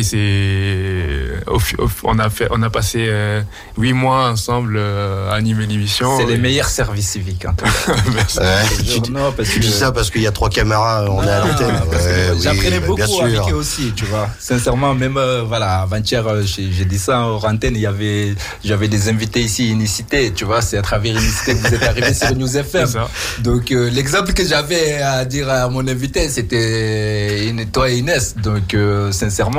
Speaker 16: au- on a fait, on a passé euh, huit mois ensemble euh, à animer l'émission.
Speaker 5: C'est les meilleurs services civiques. En tout cas.
Speaker 16: Merci.
Speaker 4: Ouais,
Speaker 5: Je non, parce
Speaker 4: tu dis
Speaker 5: que-
Speaker 4: ça parce qu'il y a trois caméras, on est à l'antenne.
Speaker 5: Ah, que
Speaker 4: Ouais, oui,
Speaker 5: J'apprenais
Speaker 4: bah,
Speaker 5: beaucoup
Speaker 4: bien sûr.
Speaker 5: avec eux aussi, tu vois. Sincèrement, même euh, voilà, avant-hier, j'ai dit ça en antenne, il y avait, j'avais des invités ici, Unicité, tu vois, c'est à travers Unicité que vous êtes arrivés sur News FM.
Speaker 16: C'est ça.
Speaker 5: Donc euh, l'exemple que j'avais à dire à mon invité, c'était toi et Inès. Donc euh, sincèrement,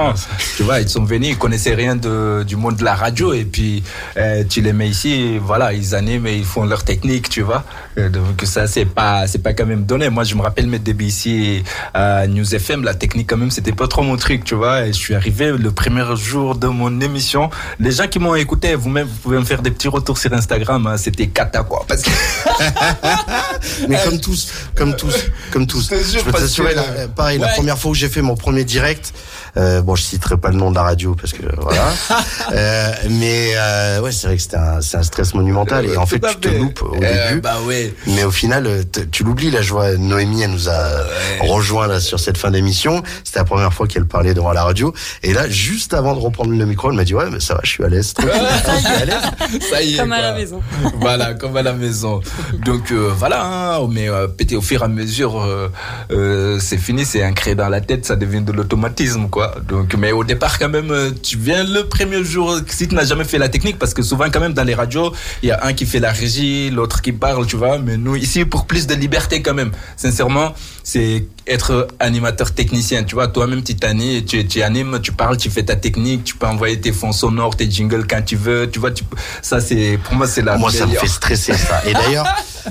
Speaker 5: tu vois, ils sont venus, ils connaissaient rien de, du monde de la radio et puis euh, tu les mets ici, voilà, ils animent et ils font leur technique, tu vois. Euh, donc ça c'est pas c'est pas quand même donné. Moi je me rappelle mes débuts ici à News FM, la technique quand même c'était pas trop mon truc, tu vois. Et je suis arrivé le premier jour de mon émission. Les gens qui m'ont écouté, vous-même vous pouvez me faire des petits retours sur Instagram. hein, c'était cata quoi, parce que
Speaker 4: Mais comme tous, comme tous, comme tous.
Speaker 5: Je
Speaker 4: Je peux t'assurer, pareil, la première fois où j'ai fait mon premier direct, euh, bon, je citerai pas le nom de la radio parce que voilà. Euh, mais euh, ouais, c'est vrai que c'était un, c'est un stress monumental et en fait,
Speaker 5: Tout à
Speaker 4: tu te
Speaker 5: fait.
Speaker 4: loupes au
Speaker 5: Euh,
Speaker 4: début.
Speaker 5: bah ouais.
Speaker 4: Mais au final, euh, tu l'oublies. Là, je vois Noémie, elle nous a rejoint là sur cette fin d'émission. C'était la première fois qu'elle parlait devant la radio. Et là, juste avant de reprendre le micro, elle m'a dit ouais, mais ça va, je suis à l'aise.
Speaker 5: Ça y est.
Speaker 10: Comme à la maison.
Speaker 5: voilà, comme à la maison. Donc euh, voilà, hein, mais euh, au fur et à mesure, euh, euh, c'est fini, c'est ancré dans la tête, ça devient de l'automatisme, quoi. Donc, mais au départ, quand même, euh, tu viens le premier jour, si tu n'as jamais fait la technique, parce que souvent, quand même, dans les radios, il y a un qui fait la régie, l'autre qui parle, tu vois. Mais nous, ici, pour plus de liberté, quand même, sincèrement, c'est être animateur technicien, tu vois. Toi-même, tu t'animes, tu, tu animes, tu parles, tu fais ta technique, tu peux envoyer tes fonds sonores, tes jingles quand tu veux, tu vois. Tu, ça, c'est pour moi, c'est la
Speaker 4: Moi, ça me fait stresser ça. Et d'ailleurs,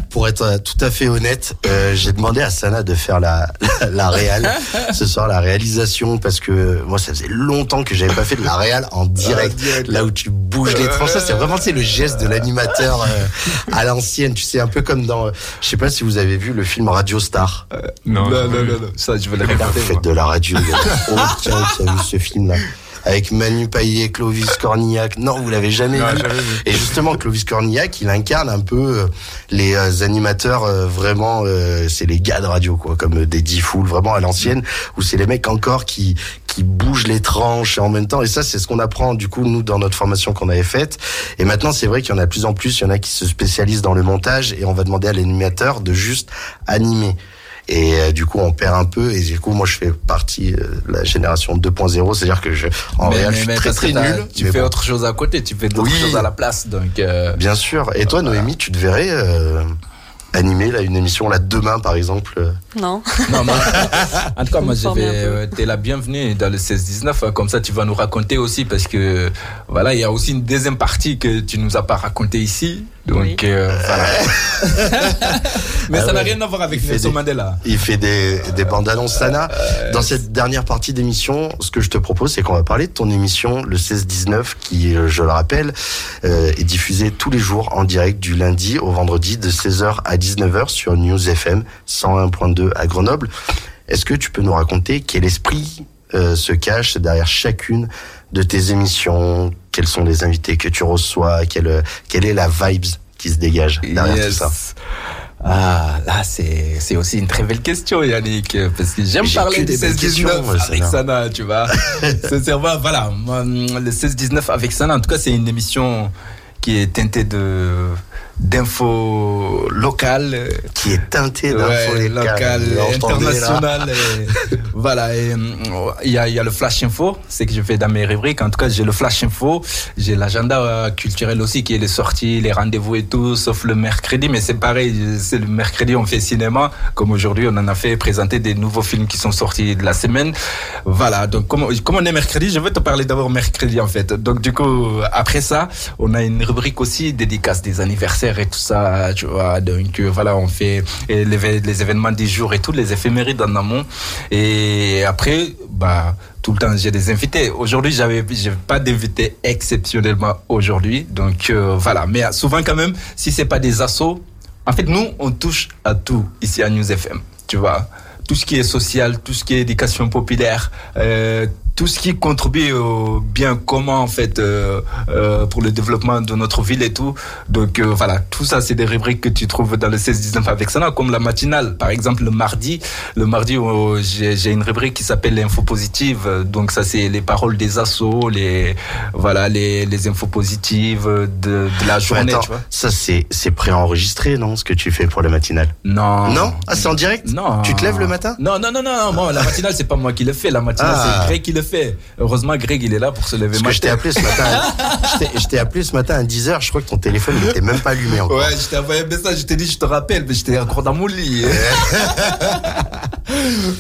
Speaker 4: pour être euh, tout à fait honnête, euh, j'ai demandé à Sana de faire la, la, la réal ce soir, la réalisation, parce que moi, ça faisait longtemps que j'avais pas fait de la réal en direct, là où tu bouges les tranches. Ça, c'est vraiment sais, le geste de l'animateur euh, à l'ancienne. Tu sais, un peu comme dans, je sais pas si vous avez vu le film Radio Star.
Speaker 16: Non,
Speaker 5: non, non, non. Ça, je veux le regarder.
Speaker 4: Faites de la radio. oh, tiens, tu as vu ce film-là avec Manu Payet, Clovis Cornillac. Non, vous l'avez jamais,
Speaker 16: Non,
Speaker 4: vu. Et justement, Clovis Cornillac, il incarne un peu euh, les euh, animateurs euh, vraiment, c'est les gars de radio, quoi, comme des Diffoul, vraiment à l'ancienne, où c'est les mecs encore qui qui bougent les tranches en même temps. Et ça, c'est ce qu'on apprend du coup nous dans notre formation qu'on avait faite. Et maintenant, c'est vrai qu'il y en a de plus en plus. Il y en a qui se spécialisent dans le montage, et on va demander à l'animateur de juste animer. Et euh, du coup, on perd un peu. Et du coup, moi, je fais partie euh, de la génération 2.0. C'est-à-dire que je, en
Speaker 5: mais,
Speaker 4: réel,
Speaker 5: mais-
Speaker 4: je suis
Speaker 5: mais
Speaker 4: très très nul.
Speaker 5: Tu fais
Speaker 4: bon.
Speaker 5: autre chose à côté, tu fais d'autres
Speaker 4: Oui.
Speaker 5: choses à la place. Donc, euh,
Speaker 4: Bien sûr. Et toi, Noémie, tu te verrais euh, animer là une émission là demain, par exemple
Speaker 10: Non.
Speaker 5: Non, moi, en tout cas, moi, je vais, euh, t'es la bienvenue dans le 16-19. hein, Comme ça, tu vas nous raconter aussi parce que, voilà, il y a aussi une deuxième partie que tu nous as pas raconté ici. Donc, euh, voilà. Mais
Speaker 4: Ah
Speaker 5: ça n'a
Speaker 4: ouais.
Speaker 5: rien à voir avec Nelson Mandela.
Speaker 4: Il fait des, des bandes annonces Sana.
Speaker 5: Euh,
Speaker 4: Dans cette dernière partie d'émission, ce que je te propose, c'est qu'on va parler de ton émission, le 16-19, qui, euh, je le rappelle, euh, est diffusée tous les jours en direct du lundi au vendredi de 16h à 19h sur News FM 101.2 à Grenoble. Est-ce que tu peux nous raconter quel esprit euh, se cache derrière chacune de tes émissions Quels sont les invités que tu reçois quelle, quelle est la vibes qui se dégage derrière tout
Speaker 5: Yes.
Speaker 4: ça
Speaker 5: Ah, là, c'est, c'est aussi une très belle question, Yannick, parce que j'aime
Speaker 4: J'ai
Speaker 5: parler du
Speaker 4: des belles
Speaker 5: 16-19
Speaker 4: questions, moi,
Speaker 5: avec
Speaker 4: Sana.
Speaker 5: Tu vois. Sincèrement, voilà, le 16-19 avec Sana, en tout cas, c'est une émission qui est teintée de, d'infos locales.
Speaker 4: Qui est teintée d'infos
Speaker 5: Ouais,
Speaker 4: locales.
Speaker 5: internationales. et voilà, hum, il y a, y a le Flash Info, c'est que je fais dans mes rubriques. En tout cas, j'ai le Flash Info, j'ai l'agenda euh, culturel aussi qui est les sorties, les rendez-vous et tout, sauf le mercredi. Mais c'est pareil, c'est le mercredi, on fait cinéma. Comme aujourd'hui, on en a fait présenter des nouveaux films qui sont sortis de la semaine. Voilà, donc comme, comme on est mercredi, je vais te parler d'abord mercredi en fait. Donc du coup, après ça, on a une rubrique aussi dédicace des anniversaires et tout ça, tu vois. Donc euh, voilà, on fait les, événements du jour et tout, les éphémérides en amont. Et après, bah tout le temps j'ai des invités. Aujourd'hui, j'avais j'ai pas d'invités exceptionnellement aujourd'hui. Donc euh, voilà, mais souvent quand même, si c'est pas des assos, en fait nous on touche à tout ici à News FM, tu vois. Tout ce qui est social, tout ce qui est éducation populaire, euh, tout ce qui contribue au bien commun en fait euh, euh, pour le développement de notre ville et tout. Donc euh, voilà, tout ça c'est des rubriques que tu trouves dans le 16-19 avec ça, comme la matinale. Par exemple le mardi, le mardi oh, j'ai une rubrique qui s'appelle l'info positive. Donc ça c'est les paroles des assos, les voilà les, les infos positives de, de la journée.
Speaker 4: attends,
Speaker 5: tu vois.
Speaker 4: ça c'est c'est préenregistré, non, ce que tu fais pour le matinal
Speaker 5: Non.
Speaker 4: Non? Ah, c'est en direct?
Speaker 5: Non.
Speaker 4: Tu te lèves le matin?
Speaker 5: Non, non, non, non. Moi, la matinale, c'est pas moi qui le fais. La matinale,
Speaker 4: Ah.
Speaker 5: c'est Greg qui le fait. Heureusement, Greg, il est là pour se lever
Speaker 4: Parce que je t'ai appelé ce matin. à- je t'ai- appelé ce matin à 10h, je crois que ton téléphone n'était même pas allumé encore.
Speaker 5: Ouais, je t'ai envoyé un message, je t'ai dit, je te rappelle, mais j'étais encore dans mon lit.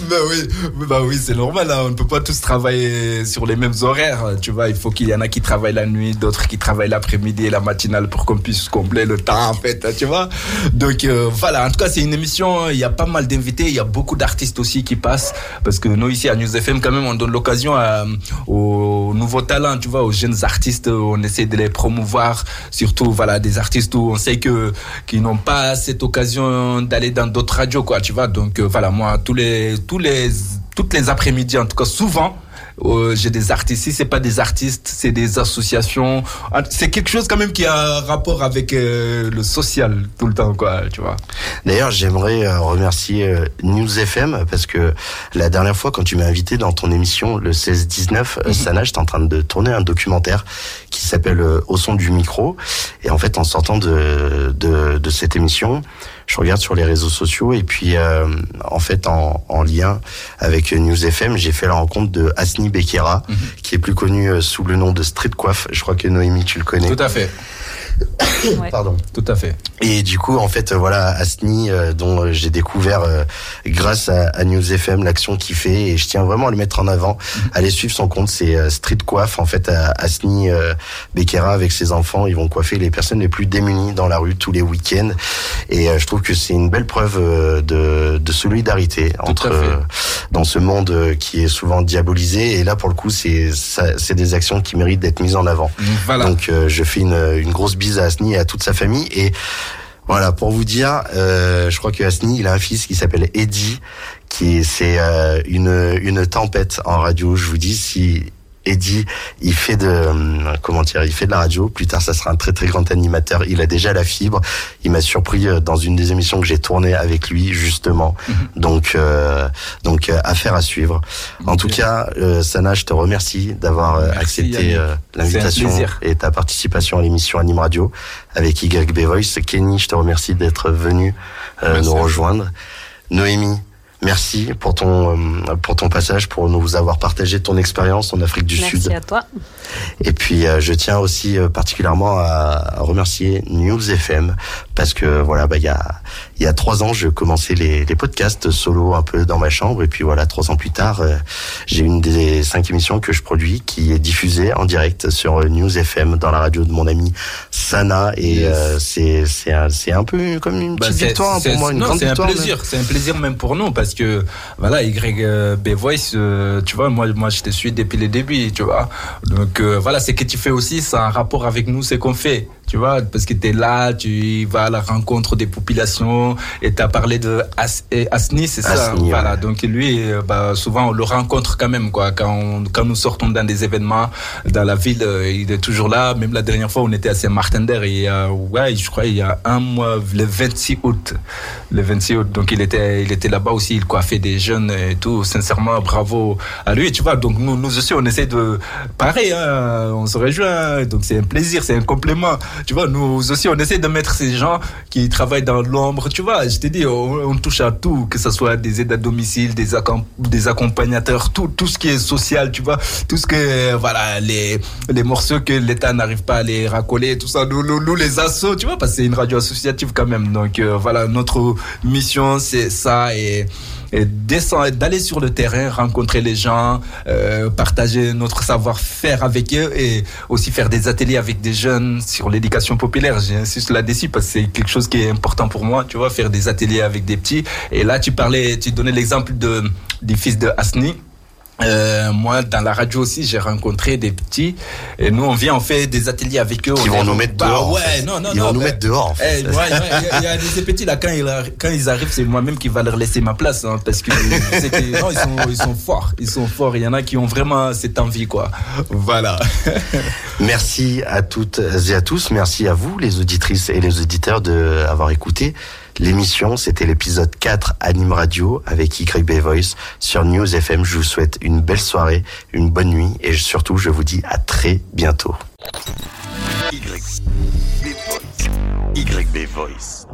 Speaker 5: bah oui, bah oui, c'est normal, hein. on ne peut pas tous travailler sur les mêmes horaires, tu vois, il faut qu'il y en a qui travaillent la nuit, d'autres qui travaillent l'après-midi et la matinale pour qu'on puisse combler le temps, en fait, tu vois. Donc euh, voilà, en tout cas, c'est une émission, il y a pas mal d'invités, il y a beaucoup d'artistes aussi qui passent, parce que nous ici à News FM, quand même, on donne l'occasion à- aux nouveaux talents, tu vois, aux jeunes artistes, on essaie de les promouvoir, surtout, voilà, des artistes où on sait que, qui n'ont pas cette occasion d'aller dans d'autres radios, quoi, tu vois. Donc, euh, voilà, moi, tous les, tous les, toutes les après-midi, en tout cas, souvent, euh, j'ai des artistes. Si c'est pas des artistes, c'est des associations. Ah, C'est quelque chose quand même qui a un rapport avec euh, le social tout le temps, quoi, tu vois.
Speaker 4: D'ailleurs, j'aimerais euh, remercier euh, News FM parce que la dernière fois, quand tu m'as invité dans ton émission, le 16-19, euh, Sana, j'étais en train de tourner un documentaire qui s'appelle Au son du micro. Et en fait, en sortant de, de, de cette émission, je regarde sur les réseaux sociaux et puis, euh, en fait, en, en lien avec News FM, j'ai fait la rencontre de Asni Bekera, qui est plus connu euh, sous le nom de Street Coiffe. Je crois que Noémie, tu le connais.
Speaker 5: Tout à fait.
Speaker 4: Pardon.
Speaker 5: Tout à fait.
Speaker 4: Et du coup, en fait, voilà, Asni, euh, dont euh, j'ai découvert euh, grâce à, à News FM l'action qu'il fait, et je tiens vraiment à le mettre en avant. Allez suivre son compte, c'est euh, Street Coiffe. En fait, à Asni euh, Beckera avec ses enfants, ils vont coiffer les personnes les plus démunies dans la rue tous les week-ends. Et euh, je trouve que c'est une belle preuve euh, de, de solidarité entre euh, dans ce monde euh, qui est souvent diabolisé. Et là, pour le coup, c'est ça- c'est des actions qui méritent d'être mises en avant.
Speaker 5: Voilà.
Speaker 4: Donc, euh, je fais une, une grosse bise à Asni et à toute sa famille. Et voilà, pour vous dire, euh, je crois que Asni, il a un fils qui s'appelle Eddie, qui c'est euh, une une tempête en radio. Je vous dis si Eddie, il fait de hum, comment dire, il fait de la radio. Plus tard, ça sera un très très grand animateur. Il a déjà la fibre. Il m'a surpris euh, dans une des émissions que j'ai tournées avec lui justement. Donc euh, donc euh, affaire à suivre. En tout cas, euh, Sana, je te remercie d'avoir euh, accepté euh, l'invitation et ta participation à l'émission Anime Radio avec YB Voice. Kenny, je te remercie d'être venu euh, nous rejoindre. Noémie, merci pour ton euh, pour ton passage, pour nous avoir partagé ton expérience en Afrique du
Speaker 10: Merci
Speaker 4: Sud.
Speaker 10: à toi.
Speaker 4: Et puis euh, je tiens aussi euh, particulièrement à, à remercier News FM parce que voilà bah il y a il y a trois ans je commençais les, les podcasts solo un peu dans ma chambre et puis voilà trois ans plus tard euh, j'ai une des cinq émissions que je produis qui est diffusée en direct sur News FM dans la radio de mon ami Sana et
Speaker 5: Yes.
Speaker 4: euh, c'est c'est un, c'est un peu comme une
Speaker 5: Bah,
Speaker 4: petite
Speaker 5: c'est-
Speaker 4: victoire
Speaker 5: c'est-
Speaker 4: pour moi une
Speaker 5: non,
Speaker 4: grande
Speaker 5: c'est un
Speaker 4: victoire.
Speaker 5: plaisir, c'est un plaisir même pour nous parce que voilà, YB Voice, euh, tu vois, moi, moi, je te suis depuis le début, tu vois. Donc euh, voilà, ce que tu fais aussi, c'est un rapport avec nous, ce qu'on fait, tu vois, parce que tu es là, tu vas à la rencontre des populations et tu as parlé de As- Asni, c'est ça.
Speaker 4: Asni,
Speaker 5: voilà,
Speaker 4: ouais.
Speaker 5: donc lui, euh, bah, souvent on le rencontre quand même, quoi. Quand, on- quand nous sortons dans des événements dans la ville, euh, il est toujours là. Même la dernière fois, on était à Saint-Martin-d'Air et euh, ouais, je crois il y a un mois, le 26 août. Le 26 août. Donc il était, il était là-bas aussi, il coiffait des jeunes et tout. Sincèrement, bravo à lui, tu vois. Donc nous, nous aussi, on essaie de, pareil, hein, on se rejoint. Donc c'est un plaisir, c'est un complément. Tu vois, nous aussi, on essaie de mettre ces gens qui travaillent dans l'ombre. Tu vois, je t'ai dit, on, touche à tout, que ce soit des aides à domicile, des, des accompagnateurs, tout, tout ce qui est social, tu vois, tout ce que, voilà, les, les morceaux que l'État n'arrive pas à les racoler, tout ça, nous, nous, les assos, tu vois, parce que c'est une radio associative quand même. Donc euh, voilà, notre mission, c'est ça et d'aller sur le terrain, rencontrer les gens, euh, partager notre savoir-faire avec eux et aussi faire des ateliers avec des jeunes sur l'éducation populaire. J'insiste là-dessus parce que c'est quelque chose qui est important pour moi, tu vois, faire des ateliers avec des petits. Et là, tu parlais, tu donnais l'exemple de, du fils de Asni. Euh, moi, dans la radio aussi, j'ai rencontré des petits. Et nous, on vient, on fait des ateliers avec eux.
Speaker 4: Qui
Speaker 5: on
Speaker 4: vont nous mettre dehors,
Speaker 5: Ouais,
Speaker 4: fait.
Speaker 5: non, non,
Speaker 4: Ils
Speaker 5: non.
Speaker 4: vont nous mettre dehors,
Speaker 5: eh, Il y a- des petits là, quand ils, quand ils arrivent, c'est moi-même qui va leur laisser ma place. hein, parce que, non, ils sont, ils sont forts. Ils sont forts. Il y en a qui ont vraiment cette envie, quoi. Voilà.
Speaker 4: Merci à toutes et à tous. Merci à vous, les auditrices et les auditeurs, de avoir écouté l'émission. C'était l'épisode 4 Anime Radio avec YB Voice sur News FM. Je vous souhaite une belle soirée, une bonne nuit et surtout, je vous dis à très bientôt.
Speaker 1: YB Voice.